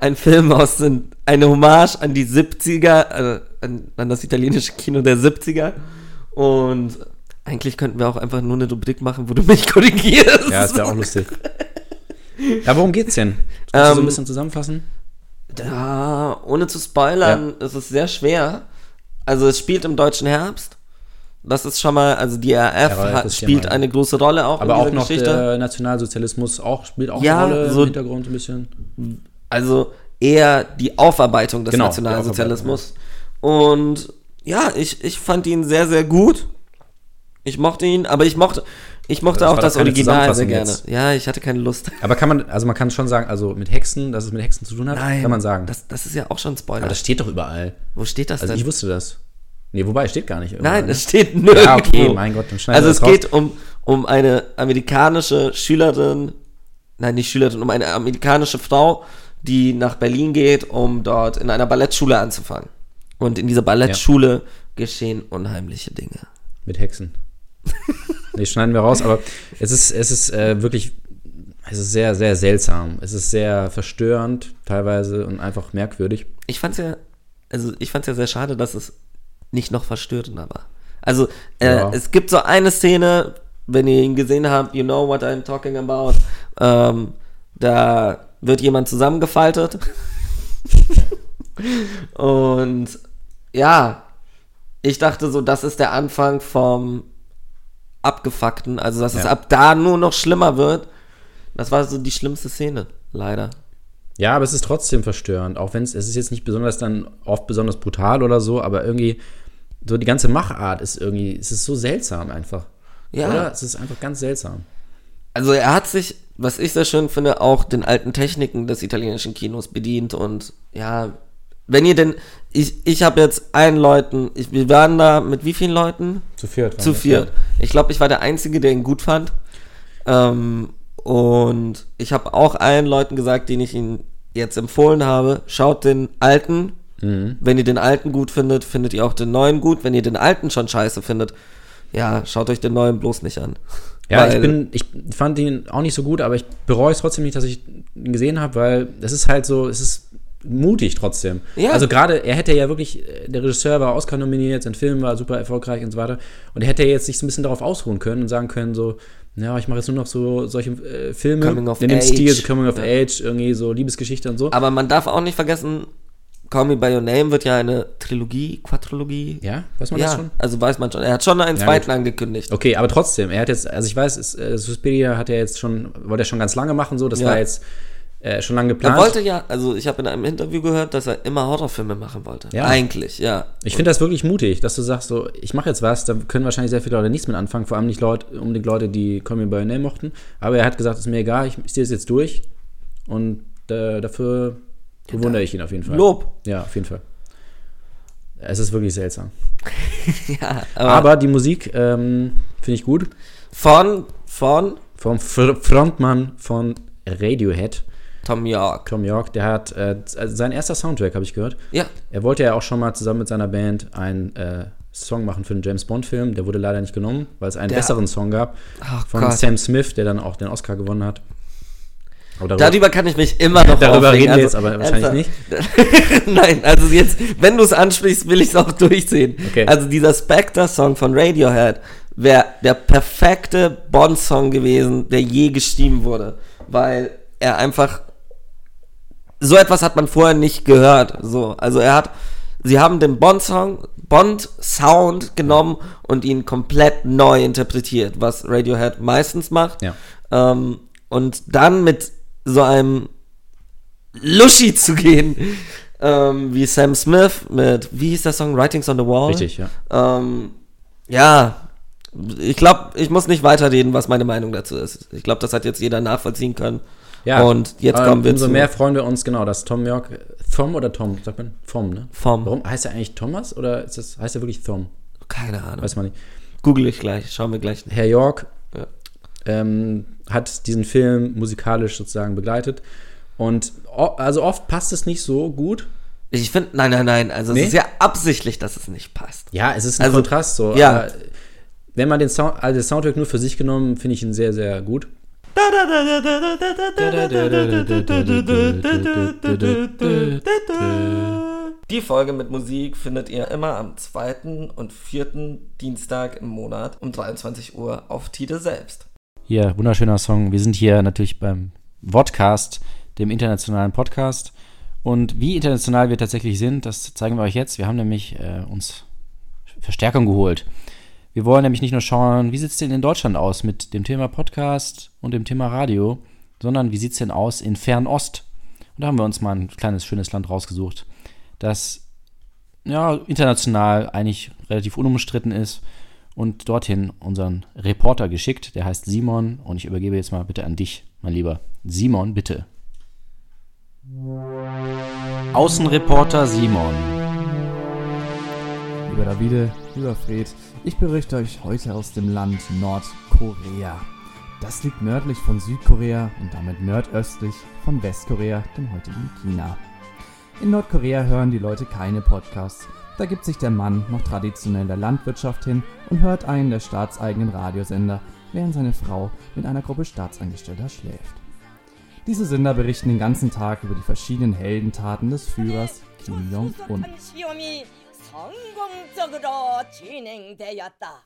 ein Film aus den, eine Hommage an die 70er, äh, an, an das italienische Kino der 70er. Und eigentlich könnten wir auch einfach nur eine Rubrik machen, wo du mich <laughs> korrigierst.
Ja, das wäre auch lustig. Ja, worum geht's denn? Kannst du so
Ähm,
ein bisschen zusammenfassen?
Ja, ohne zu spoilern, ist es sehr schwer. Also es spielt im deutschen Herbst. Das ist schon mal, also die RAF
RAF
hat,
ist ja
spielt eine große Rolle auch
Aber
in
auch
dieser
noch
Geschichte.
der Nationalsozialismus auch, spielt auch
Ja,
eine Rolle
so-
im Hintergrund ein bisschen.
Also eher die Aufarbeitung des
Genau,
Nationalsozialismus. Und ja, ich, ich fand ihn sehr, sehr gut. Ich mochte ihn, aber ich mochte, ich mochte
Das
auch das Original sehr gerne.
Zusammenfassung
Ja, ich hatte keine Lust.
Aber kann man, also man kann schon sagen, also mit Hexen, dass es mit Hexen zu tun hat, kann man sagen.
Das, das ist ja auch schon ein Spoiler.
aber das steht doch überall.
Wo steht das
Also
denn?
ich wusste das. Nee, wobei, steht gar nicht. irgendwo,
Nein,
ne?
es steht nirgendwo.
Ja, okay, mein Gott, dann
Also es
raus.
geht um, um eine amerikanische Schülerin, nein, nicht Schülerin, um eine amerikanische Frau, die nach Berlin geht, um dort in einer Ballettschule anzufangen. Und in dieser Ballettschule geschehen unheimliche Dinge.
Mit Hexen. nee, schneiden wir raus, aber es ist, es ist äh, wirklich, es ist sehr, sehr seltsam. Es ist sehr verstörend teilweise und einfach merkwürdig.
Ich fand's ja, also ich fand's ja sehr schade, dass es nicht noch verstörender war. Also äh,
Ja.
es gibt so eine Szene, wenn ihr ihn gesehen habt, you know what I'm talking about. Ähm, da wird jemand zusammengefaltet. <laughs> Und ja, ich dachte so, das ist der Anfang vom Abgefuckten. Also, dass es
Ja.
ab da nur noch schlimmer wird. Das war so die schlimmste Szene, leider.
Ja, aber es ist trotzdem verstörend, auch wenn es, es ist jetzt nicht besonders dann oft besonders brutal oder so, aber irgendwie so die ganze Machart ist irgendwie, es ist so seltsam einfach.
Ja.
Oder? Es ist einfach ganz seltsam.
Also er hat sich, was ich sehr schön finde, auch den alten Techniken des italienischen Kinos bedient und ja, wenn ihr denn, ich, ich habe jetzt einen Leuten, ich, wir waren da mit wie vielen Leuten?
Zu viert.
Zu viert. Ich glaube, ich war der Einzige, der ihn gut fand. Ähm, und ich habe auch allen Leuten gesagt, denen ich ihn jetzt empfohlen habe, schaut den alten.
Mhm.
Wenn ihr den alten gut findet, findet ihr auch den neuen gut. Wenn ihr den alten schon scheiße findet, ja, schaut euch den neuen bloß nicht an. <laughs>
Ja,
Weil-
ich bin, ich fand ihn auch nicht so gut, aber ich bereue es trotzdem nicht, dass ich ihn gesehen habe, weil es ist halt so, es ist mutig trotzdem.
Ja.
Also gerade, er hätte ja wirklich, äh, der Regisseur war Oscar nominiert, sein Film war super erfolgreich und so weiter. Und er hätte jetzt sich so ein bisschen darauf ausruhen können und sagen können, so, ja, ich mache jetzt nur noch so solche äh, Filme
Coming of
in dem. Stil, so Coming of
Ja.
Age, irgendwie so Liebesgeschichte und so.
Aber man darf auch nicht vergessen, Call Me By Your Name wird ja eine Trilogie, Quadrologie.
ja, weiß man das
Ja,
schon?
also weiß man schon. Er hat schon einen
Ja,
zweiten
gut.
angekündigt.
Okay, aber trotzdem, er hat jetzt, also ich weiß, es, äh, Suspiria hat er jetzt schon, wollte er schon ganz lange machen, so, das
Ja.
war jetzt äh, schon lange
Er
geplant.
wollte ja, also ich habe in einem Interview gehört, dass er immer Horrorfilme machen wollte.
Ja.
Eigentlich, ja.
Ich finde das wirklich mutig, dass du sagst, so, ich mache jetzt was, da können wahrscheinlich sehr viele Leute nichts mit anfangen, vor allem nicht Leute, unbedingt Leute, die Call Me By Your Name mochten. Aber er hat gesagt, ist mir egal, ich, ich ziehe es jetzt durch. Und äh, dafür bewundere ich ihn auf jeden Fall.
Lob.
Ja, auf jeden Fall. Es ist wirklich seltsam. <laughs>
ja,
Aber,
aber,
die Musik ähm, finde ich gut.
von, von
Vom Fr Frontmann von Radiohead,
Tom York.
Tom York, der hat äh, sein erster Soundtrack, habe ich gehört.
Ja,
Er wollte ja auch schon mal zusammen mit seiner Band einen äh, Song machen für den James Bond-Film. Der wurde leider nicht genommen, weil es einen
Der-
besseren Song gab
Ach
von
Gott.
Sam Smith, der dann auch den Oscar gewonnen hat. Darüber,
Darüber kann ich mich immer noch
darüber
aufregen.
reden wir
Also,
jetzt aber wahrscheinlich
ernsthaft. <laughs> Nein, also jetzt, wenn du es ansprichst, will ich es auch durchsehen.
Okay.
Also dieser Spectre-Song von Radiohead wäre der perfekte Bond-Song gewesen, der je geschrieben wurde. Weil er einfach so etwas hat man vorher nicht gehört. So, also er hat, sie haben den Bond-Song, Bond-Sound genommen und ihn komplett neu interpretiert, was Radiohead meistens macht.
Ja.
Ähm, und dann mit so einem Luschi zu gehen, ähm, wie Sam Smith mit, wie hieß der Song, Writings on the Wall?
Richtig, ja.
Ähm, ja, ich glaube, ich muss nicht weiterreden, was meine Meinung dazu ist. Ich glaube, das hat jetzt jeder nachvollziehen können.
Ja,
Und jetzt kommen wir
umso
zu
mehr freuen wir uns, genau, dass Tom York, Thom oder Tom, sagt man? Thom, ne?
vom,
Warum heißt er eigentlich Thomas oder ist das, heißt er wirklich Thom?
keine Ahnung.
Weiß man nicht.
Google ich gleich, schauen wir gleich.
Herr York
Ja.
ähm, hat diesen Film musikalisch sozusagen begleitet. Und also oft passt es nicht so gut.
Ich finde, nein, nein, nein, also
Nee?
es ist ja absichtlich, dass es nicht passt.
Ja, es ist ein
Also,
Kontrast so.
ja.
Aber wenn man den Sound, also das Soundtrack nur für sich genommen, finde ich ihn sehr, sehr gut.
Die Folge mit Musik findet ihr immer am zweiten und vierten Dienstag im Monat um 23 Uhr auf Tide selbst.
Hier, wunderschöner Song. Wir sind hier natürlich beim Vodcast, dem internationalen Podcast. Und wie international wir tatsächlich sind, das zeigen wir euch jetzt. Wir haben nämlich äh, uns Verstärkung geholt. Wir wollen nämlich nicht nur schauen, wie sieht es denn in Deutschland aus mit dem Thema Podcast und dem Thema Radio, sondern wie sieht es denn aus in Fernost? Und da haben wir uns mal ein kleines, schönes Land rausgesucht, das ja, international eigentlich relativ unumstritten ist und dorthin unseren Reporter geschickt. Der heißt Simon und ich übergebe jetzt mal bitte an dich, mein Lieber. Simon, bitte. Außenreporter Simon.
Lieber Davide, lieber Fred, ich berichte euch heute aus dem Land Nordkorea. Das liegt nördlich von Südkorea und damit nordöstlich von Westkorea, dem heutigen China. In Nordkorea hören die Leute keine Podcasts. Da gibt sich der Mann noch traditionell der Landwirtschaft hin und hört einen der staatseigenen Radiosender, während seine Frau mit einer Gruppe Staatsangestellter schläft. Diese Sender berichten den ganzen Tag über die verschiedenen Heldentaten des Führers Kim Jong-un.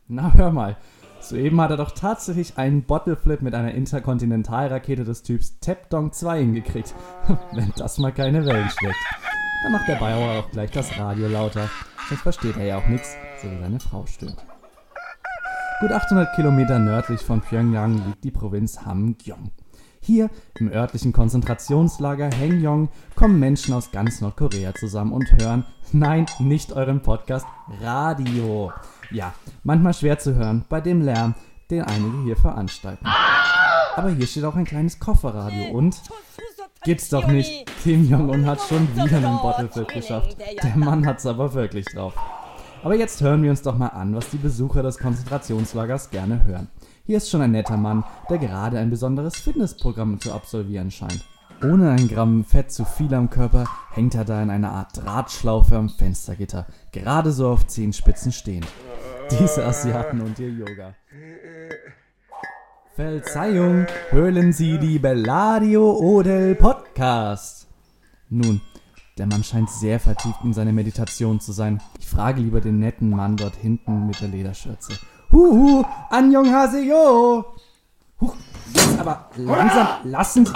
Na hör mal, soeben hat er doch tatsächlich einen Bottleflip mit einer Interkontinentalrakete des Typs Tepdong 2 hingekriegt. <laughs> Wenn das mal keine Wellen schlägt. Dann macht der Bauer auch gleich das Radio lauter. Sonst versteht er ja auch nichts, so wie seine Frau stöhnt. Gut 800 Kilometer nördlich von Pyongyang liegt die Provinz Hamgyong. Hier im örtlichen Konzentrationslager Hengyong kommen Menschen aus ganz Nordkorea zusammen und hören, <laughs> nein, nicht euren Podcast, Radio. Ja, manchmal schwer zu hören bei dem Lärm, den einige hier veranstalten. Aber hier steht auch ein kleines Kofferradio und Gibt's doch nicht. Kim Jong-un hat schon wieder einen Bottleflip geschafft. Der Mann hat's aber wirklich drauf. Aber jetzt hören wir uns doch mal an, was die Besucher des Konzentrationslagers gerne hören. Hier ist schon ein netter Mann, der gerade ein besonderes Fitnessprogramm zu absolvieren scheint. Ohne ein Gramm Fett zu viel am Körper hängt er da in einer Art Drahtschlaufe am Fenstergitter, gerade so auf Zehenspitzen stehend. Diese Asiaten und ihr Yoga. Verzeihung, hören Sie die Belladio Odel Podcast. Nun, der Mann scheint sehr vertieft in seine Meditation zu sein. Ich frage lieber den netten Mann dort hinten mit der Lederschürze. Huhu, Anjong Haseyo! Huch, jetzt aber langsam lassen Sie...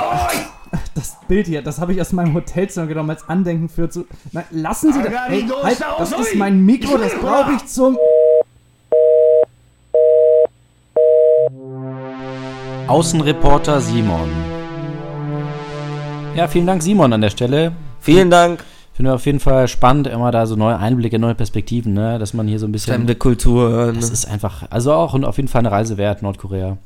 Das Bild hier, das habe ich aus meinem Hotelzimmer genommen als Andenken für zu... Nein, lassen Sie das... Hey, halt, das ist mein Mikro, das brauche ich zum...
Außenreporter Simon. Ja, vielen Dank, Simon, an der Stelle.
Vielen Dank.
Finden wir auf jeden Fall spannend, immer da so neue Einblicke, neue Perspektiven, ne? dass man hier so ein bisschen.
Fremde Kultur hören.
Das ist einfach, also auch und auf jeden Fall eine Reise wert, Nordkorea.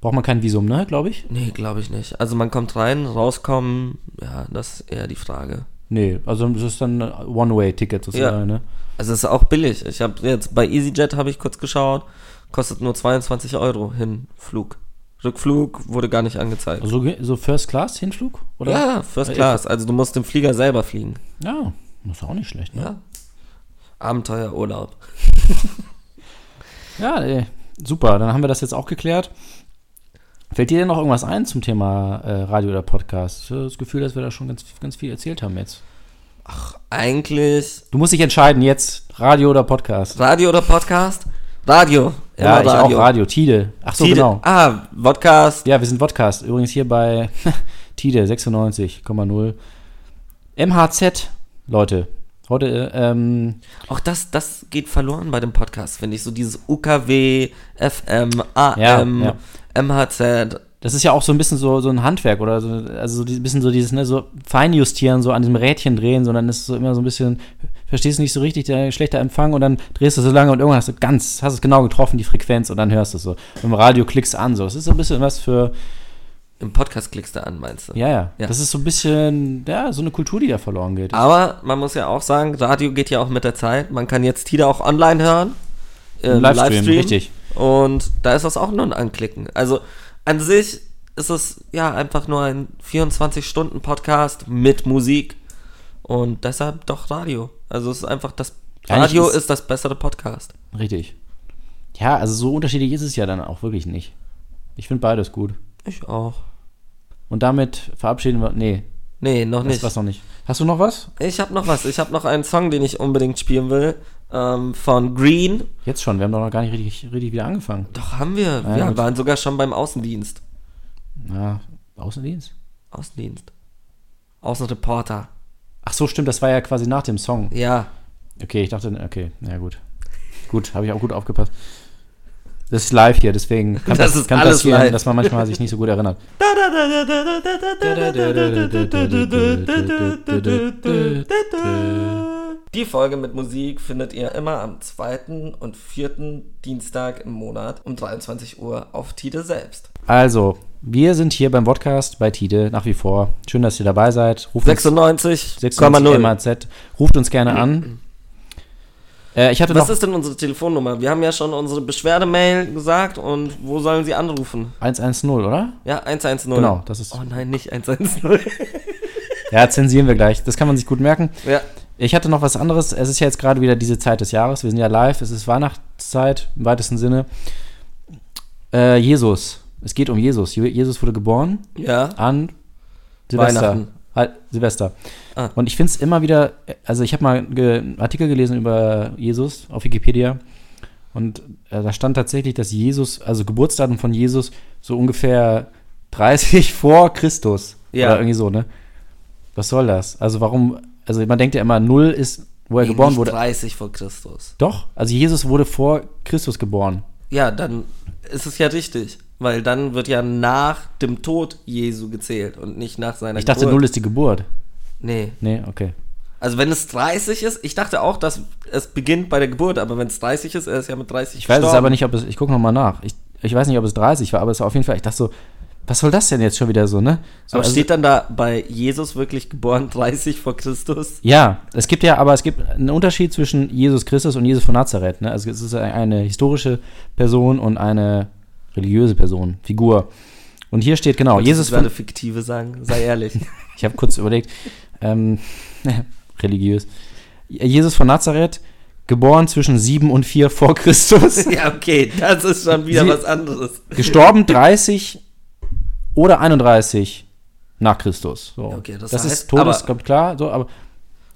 Braucht man kein Visum, ne, glaube ich?
Nee, glaube ich nicht. Also man kommt rein, rauskommen, ja, das ist eher die Frage.
Nee, also das ist dann ein One-Way-Ticket sozusagen,
Ja.
ne?
Also es ist auch billig. Ich habe jetzt bei EasyJet habe ich kurz geschaut, kostet nur 22 Euro Hinflug. Rückflug wurde gar nicht angezeigt.
So, ge- so First Class Hinflug? Oder?
ja, First
Äh,
Class. Also du musst den Flieger selber fliegen.
Ja, das ist auch nicht schlecht, ne?
Ja. Abenteuerurlaub. <laughs>
Ja, ey, super, dann haben wir das jetzt auch geklärt. Fällt dir denn noch irgendwas ein zum Thema äh, Radio oder Podcast? Ich habe das Gefühl, dass wir da schon ganz, ganz viel erzählt haben jetzt.
Eigentlich
Du musst dich entscheiden jetzt, Radio oder Podcast.
Radio oder Podcast? Radio.
Ja, ich auch Radio, Tide. Ach so,
Tide-
genau.
Ah, Podcast.
Ja, wir sind Podcast. Übrigens hier bei Tide 96,0. MHZ, Leute. Heute, ähm,
Auch das, das geht verloren bei dem Podcast, finde ich. So dieses UKW, FM, AM,
Ja, ja.
MHZ.
das ist ja auch so ein bisschen so, so ein Handwerk oder so, also so ein bisschen so dieses, ne, so Feinjustieren, so an diesem Rädchen drehen, sondern ist so immer so ein bisschen, verstehst du nicht so richtig, der schlechter Empfang und dann drehst du so lange und irgendwann hast du ganz, hast es genau getroffen, die Frequenz und dann hörst du es so. Im Radio klickst du an, so. Es ist so ein bisschen was für,
Im Podcast klickst du an, meinst du?
ja, ja,
Ja.
Das ist so ein bisschen, ja, so eine Kultur, die da verloren geht.
Aber man muss ja auch sagen, Radio geht ja auch mit der Zeit. Man kann jetzt Tide auch online hören.
Im Livestream, richtig.
Und da ist das auch nur ein Anklicken. Also an sich ist es ja einfach nur ein 24-Stunden-Podcast mit Musik. Und deshalb doch Radio. Also es ist einfach das
Eigentlich
Radio
ist-
ist das bessere Podcast.
Richtig. Ja, also so unterschiedlich ist es ja dann auch wirklich nicht. Ich finde beides gut.
Ich auch.
Und damit verabschieden wir, nee,
Nee, noch
das
nicht.
war's noch nicht. Hast du noch was?
Ich habe noch was. Ich habe noch einen Song, den ich unbedingt spielen will. Ähm, von Green.
Jetzt schon, wir haben doch noch gar nicht richtig, richtig wieder angefangen.
Doch, haben wir.
Ja,
wir
gut.
waren sogar schon beim Außendienst.
Ja, Außendienst?
Außendienst. Außenreporter.
Ach so, stimmt, das war ja quasi nach dem Song.
Ja.
Okay, ich dachte, okay, na gut. Gut, habe ich auch gut aufgepasst. Das ist live hier, deswegen kann
Das
das,
ist
kann
alles
passieren,
live.
dass man manchmal sich nicht so gut erinnert.
Die Folge mit Musik findet ihr immer am zweiten und vierten Dienstag im Monat um 23 Uhr auf Tide selbst.
Also, wir sind hier beim Podcast bei Tide nach wie vor. Schön, dass ihr dabei seid. Ruft uns
96,0.
96 MAZ. Ruft uns gerne an. Äh,
Was ist denn unsere Telefonnummer? Wir haben ja schon unsere Beschwerdemail gesagt und wo sollen sie anrufen?
110, oder?
Ja, 110.
Genau, das ist.
Oh nein, nicht 110. <laughs>
Ja, zensieren wir gleich. Das kann man sich gut merken.
ja.
Ich hatte noch was anderes. Es ist ja jetzt gerade wieder diese Zeit des Jahres. Wir sind ja live. Es ist Weihnachtszeit im weitesten Sinne. Äh, Jesus. Es geht um Jesus. Je- Jesus wurde geboren
Ja.
an Silvester. Halt, Silvester.
Ah.
Und ich finde es immer wieder, also ich habe mal einen Artikel gelesen über Jesus auf Wikipedia und äh, da stand tatsächlich, dass Jesus, also Geburtsdatum von Jesus so ungefähr 30 <laughs> vor Christus.
Ja.
Oder irgendwie so, ne? Was soll das? Also warum, also man denkt ja immer, null ist, wo er
Nee,
geboren wurde.
30 vor Christus.
Doch, also Jesus wurde vor Christus geboren.
Ja, dann ist es ja richtig. Weil dann wird ja nach dem Tod Jesu gezählt und nicht nach seiner
Ich dachte,
Geburt.
null ist die Geburt.
Nee.
Nee, okay.
Also wenn es 30 ist, ich dachte auch, dass es beginnt bei der Geburt, aber wenn es 30 ist, er ist ja mit 30
Ich weiß es
gestorben.
aber nicht, ob es, ich gucke nochmal nach. Ich, ich weiß nicht, ob es 30 war, aber es war auf jeden Fall, ich dachte so, was soll das denn jetzt schon wieder so, ne? So,
Aber
also-
steht dann da bei Jesus wirklich geboren <laughs> 30 vor Christus?
Ja, es gibt ja, aber es gibt einen Unterschied zwischen Jesus Christus und Jesus von Nazareth. Ne? Also es ist eine historische Person und eine religiöse Person, Figur. Und hier steht genau, Jesus
ich werde fiktive sagen, sei ehrlich. <laughs>
ich habe kurz überlegt, ähm, religiös. Jesus von Nazareth, geboren zwischen 7 und 4 vor Christus, <laughs>
ja, okay, das ist schon wieder
Sie-
was anderes.
gestorben 30 oder 31 nach Christus. So.
Okay, das
das
heißt-
ist Todes,
aber-
kommt klar, so, aber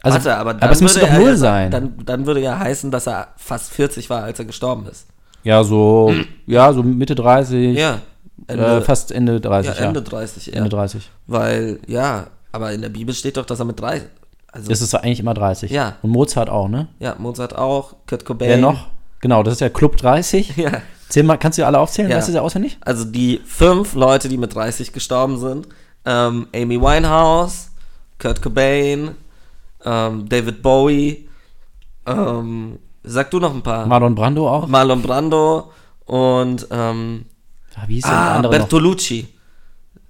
also,
Warte, aber, dann
aber es müsste doch null
ja,
sein.
Dann, dann würde ja heißen, dass er fast 40 war, als er gestorben ist.
Ja, so, <clears throat> ja, so Mitte 30,
Ja.
äh, fast Ende 30,
ja,
ja.
Ende 30, ja.
Ende 30.
Weil, ja, aber in der Bibel steht doch, dass er mit 30. Also,
Das ist eigentlich immer 30.
Ja.
Und Mozart auch, ne?
ja, Mozart auch, Kurt Cobain.
Wer noch? Genau, das ist ja Club 30. <laughs>
Ja.
Zähl mal, kannst du alle aufzählen?
Ja.
Weißt du sie auswendig?
Also die fünf Leute, die mit 30 gestorben sind. Ähm, Amy Winehouse, Kurt Cobain, ähm, David Bowie, ähm, sag du noch ein paar.
Marlon Brando auch.
Marlon Brando und ähm,
Ah, wie hieß denn der
ah,
andere noch?
Bertolucci.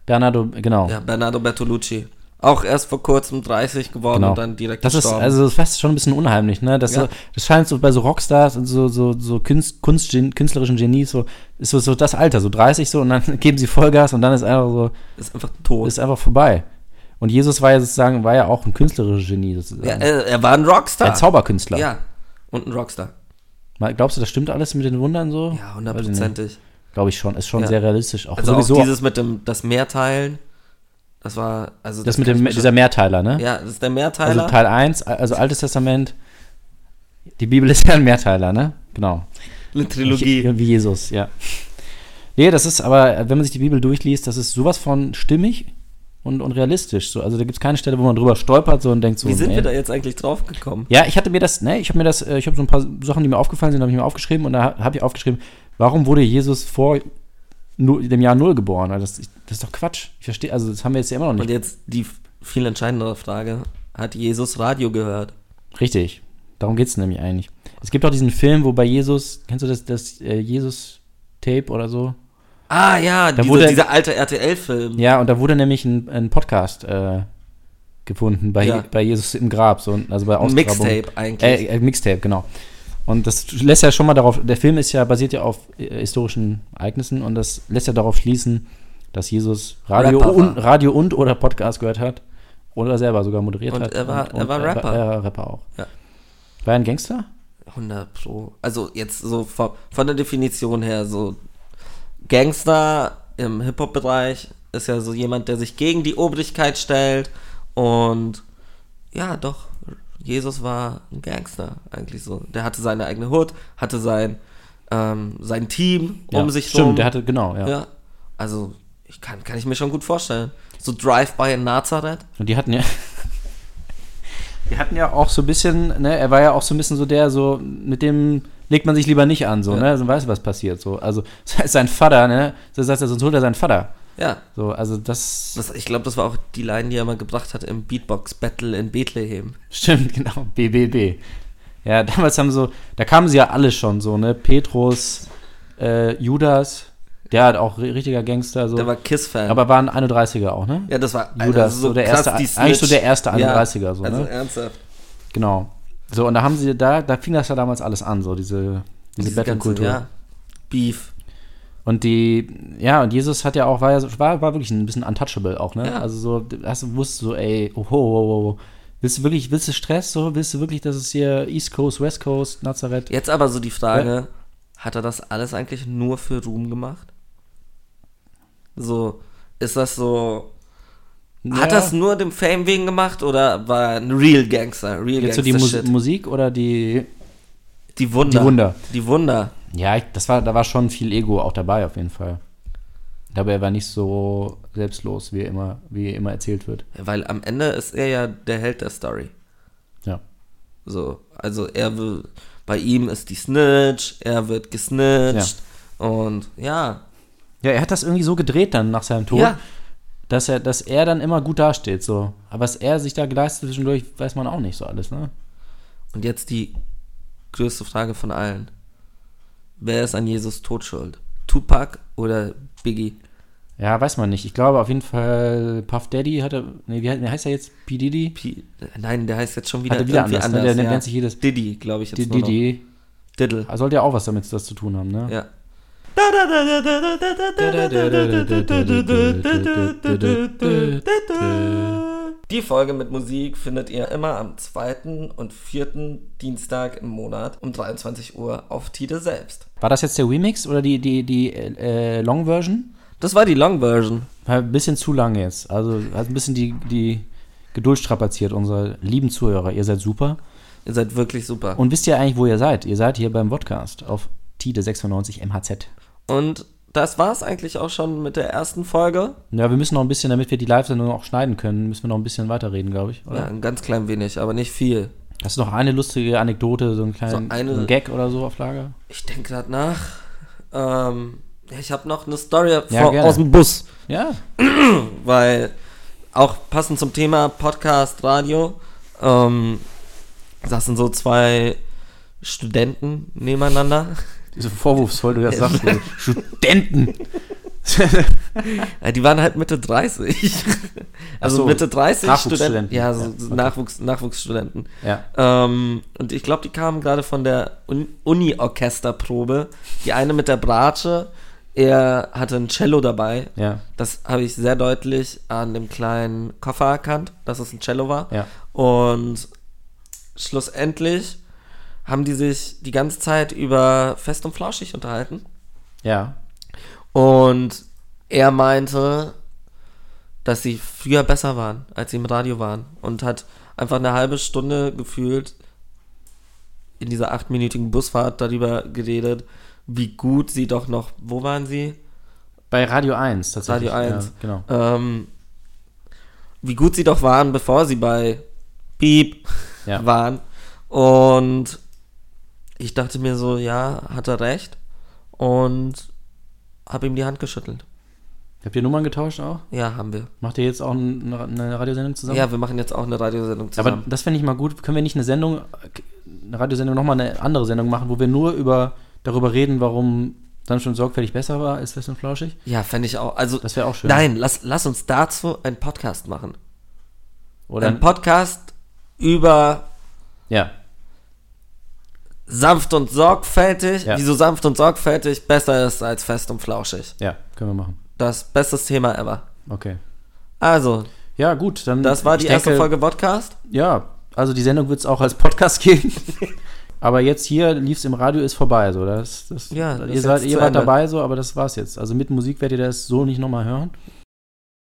Bernardo, genau.
Ja, Bernardo Bertolucci. Auch erst vor kurzem 30 geworden
Genau.
und dann direkt
Das ist
gestorben.
also das ist fast schon ein bisschen unheimlich, ne? Das,
Ja.
so, das scheint so bei so Rockstars und so so so Kunst, Kunst künstlerischen Genies so ist so, so das Alter, so 30 so und dann <laughs> geben sie Vollgas und dann ist einfach so
ist einfach tot.
ist einfach vorbei. Und Jesus war ja sozusagen war ja auch ein künstlerisches Genie sozusagen.
ja, er, er war ein Rockstar.
ein Zauberkünstler.
Ja, und ein Rockstar.
Mal, Glaubst du, das stimmt alles mit den Wundern so?
Ja, hundertprozentig.
Glaube ich schon. Ist schon
Ja.
sehr realistisch. Auch
Also
sowieso.
auch dieses mit dem, das Mehrteilen, das war, also
das mit
kann
dem, dieser Mehrteiler, ne?
Ja, das ist der Mehrteiler.
Also Teil 1, also Altes Testament. Die Bibel ist ja ein Mehrteiler, ne? Genau.
eine Trilogie.
Wie Jesus, ja. Nee, das ist aber, wenn man sich die Bibel durchliest, das ist sowas von stimmig und, und realistisch. So. Also da gibt es keine Stelle, wo man drüber stolpert so und denkt so.
Wie sind
nee.
wir da jetzt eigentlich drauf gekommen?
Ja, ich hatte mir das, ne, ich habe mir das, äh, ich habe so ein paar Sachen, die mir aufgefallen sind, habe ich mir aufgeschrieben und da habe ich aufgeschrieben, warum wurde Jesus vor dem Jahr Null geboren? Also das, das ist doch Quatsch. Ich verstehe, also das haben wir jetzt ja immer noch nicht.
Und jetzt die viel entscheidendere Frage: Hat Jesus Radio gehört?
Richtig. Darum geht es nämlich eigentlich. Es gibt auch diesen Film, wo bei Jesus, kennst du das, das äh, Jesus-Tape oder so?
Ah ja,
Da
diese,
wurde-
dieser alte RTL-Film.
Ja, und da wurde nämlich ein, ein Podcast äh, gefunden bei,
Ja.
bei Jesus im Grab, so, also bei Ausgrabung.
Mixtape eigentlich.
Äh, äh, Mixtape, genau. Und das lässt ja schon mal darauf, der Film ist ja, basiert ja auf äh, historischen Ereignissen und das lässt ja darauf schließen, dass Jesus Radio und. Radio und oder Podcast gehört hat oder selber sogar moderiert
Und
hat.
er war- er war Rapper.
Er war Rapper auch.
Ja.
War er ein Gangster?
100 Pro. Also jetzt so von, von der Definition her, so Gangster im Hip-Hop-Bereich ist ja so jemand, der sich gegen die Obrigkeit stellt und ja, doch, Jesus war ein Gangster eigentlich so. Der hatte seine eigene Hut, hatte sein, ähm, sein Team
Ja,
um sich
Stimmt,
rum.
der hatte, genau, ja.
ja, also ich kann, kann ich mir schon gut vorstellen. So Drive-by in Nazareth.
Und die hatten ja. <laughs> Die hatten ja auch so ein bisschen, ne, er war ja auch so ein bisschen so der, so, mit dem legt man sich lieber nicht an, so,
Ja.
ne, also weiß, was passiert, so. Also, <laughs> sein Vater, ne, sagt er, sonst holt er seinen Vater.
Ja,
So, also das,
das, ich glaube, das war auch die Line, die er mal gebracht hat im Beatbox-Battle in Bethlehem.
stimmt, <laughs> genau, BBB. Ja, damals haben so, da kamen sie ja alle schon, so, ne, Petrus, äh, Judas, der hat auch ri- richtiger Gangster, so.
Der war Kiss-Fan.
aber waren 31er auch, ne?
Ja, das war
Judas, so der erste- eigentlich so der erste 31er, so,
also
ne?
ernsthaft.
Genau. So, und da haben sie, da, da fing das ja damals alles an, so, diese, diese,
Diese
Battle-Kultur.
Ja, Beef.
Und die, ja, und Jesus hat ja auch, war ja, so- war, war wirklich ein bisschen untouchable auch, ne?
Ja.
Also so, hast du wusstest so, ey, oh, oh, oh, oh. Willst du wirklich, willst du Stress so? Willst du wirklich, dass es hier East Coast, West Coast, Nazareth?
Jetzt aber so die Frage, hat er das alles eigentlich nur für Ruhm gemacht? So, ist das so, hat
Ja.
das nur dem Fame wegen gemacht oder war er ein Real Gangster? Real
Jetzt so die
Gangster
Mus
Shit?
Musik oder die,
Die Wunder.
die Wunder?
Die Wunder.
Ja, ich, das war, da war schon viel Ego auch dabei auf jeden Fall. Aber er war nicht so selbstlos, wie er immer, wie er immer erzählt wird.
Ja, Weil am Ende ist er ja der Held der Story.
Ja.
So, also er will, bei ihm ist die Snitch, er wird gesnitcht und ja,
Ja, er hat das irgendwie so gedreht dann nach seinem Tod.
Ja.
Dass er, dass er dann immer gut dasteht, so. Aber was er sich da geleistet zwischendurch, weiß man auch nicht so alles, ne?
Und jetzt die größte Frage von allen. Wer ist an Jesus Tod schuld? Tupac oder Biggie?
Ja, weiß man nicht. Ich glaube auf jeden Fall, Puff Daddy hatte, nee, wie, heißt- er jetzt? P. Diddy?
P Nein, der heißt jetzt schon wieder,
wieder
irgendwie
anders, ne? Der nennt sich jedes-
Diddy, glaube ich jetzt
Die,
nur noch.
Diddy.
Diddle.
Sollte ja auch was damit das zu tun haben, ne?
Ja. Die Folge mit Musik findet ihr immer am zweiten und vierten Dienstag im Monat um 23 Uhr auf Tide selbst.
War das jetzt der Remix oder die, die, die äh, Long Version?
Das war die Long Version.
War ein bisschen zu lang jetzt. Also hat ein bisschen die, die Geduld strapaziert, unsere lieben Zuhörer. Ihr seid super.
Ihr seid wirklich super.
Und wisst ihr eigentlich, wo ihr seid? Ihr seid hier beim Podcast auf Tide 96 MHZ.
Und das war's eigentlich auch schon mit der ersten Folge.
Ja, wir müssen noch ein bisschen, damit wir die Live-Sendung auch schneiden können, müssen wir noch ein bisschen weiterreden, glaube ich. Oder?
Ja, ein ganz klein wenig, aber nicht viel.
Hast du noch eine lustige Anekdote, so einen kleinen
So eine-
so einen Gag oder so auf Lager?
Ich denke gerade nach. Ähm, ich habe noch eine Story
Ja,
vor, aus dem Bus.
Ja. <clears throat>
weil auch passend zum Thema Podcast, Radio, ähm, saßen so zwei Studenten nebeneinander.
So vorwurfsvoll, du das sagst. Studenten. <laughs>
Ja, die waren halt Mitte 30. also
so,
Mitte 30
Nachwuchsstudenten.
Studenten. Ja, so,
Ja.
Nachwuchs, Nachwuchsstudenten.
Ja.
Ähm, und ich glaube, die kamen gerade von der Un Uni-Orchesterprobe. Die eine mit der Bratsche, er hatte ein Cello dabei.
Ja.
Das habe ich sehr deutlich an dem kleinen Koffer erkannt, dass es ein Cello war.
Ja.
Und schlussendlich haben die sich die ganze Zeit über Fest und Flauschig unterhalten.
Ja.
Und er meinte, dass sie früher besser waren, als sie im Radio waren. Und hat einfach eine halbe Stunde gefühlt in dieser achtminütigen Busfahrt darüber geredet, wie gut sie doch noch, wo waren sie?
Bei Radio 1 tatsächlich.
Radio 1.
Ja, genau.
Ähm, wie gut sie doch waren, bevor sie bei Piep
Ja.
waren. Und ich dachte mir so, ja, hat er recht. Und habe ihm die Hand geschüttelt.
Habt ihr Nummern getauscht auch?
Ja, haben wir.
Macht ihr jetzt auch ein- eine Radiosendung zusammen?
Ja, wir machen jetzt auch eine Radiosendung
Aber
zusammen.
das fände ich mal gut. Können wir nicht eine Sendung, eine Radiosendung, nochmal eine andere Sendung machen, wo wir nur über darüber reden, warum dann schon sorgfältig besser war als Fest und Flauschig?
ja, fände ich auch. Also,
Das wäre auch schön.
nein, lass, lass uns dazu einen Podcast machen.
Oder?
Ein Podcast über
ja.
Sanft und sorgfältig,
Ja.
wieso sanft und sorgfältig besser ist als fest und flauschig.
Ja, können wir machen.
Das beste Thema ever.
Okay.
Also,
Ja, gut, dann.
das war die erste
denke,
Folge Podcast.
Ja, also die Sendung wird es auch als Podcast <laughs> geben. aber jetzt hier lief es im Radio, ist vorbei. So. Das, das,
Ja, das
ihr seid, ihr wart dabei, so, aber das war's jetzt. Also mit Musik werdet ihr das so nicht nochmal hören.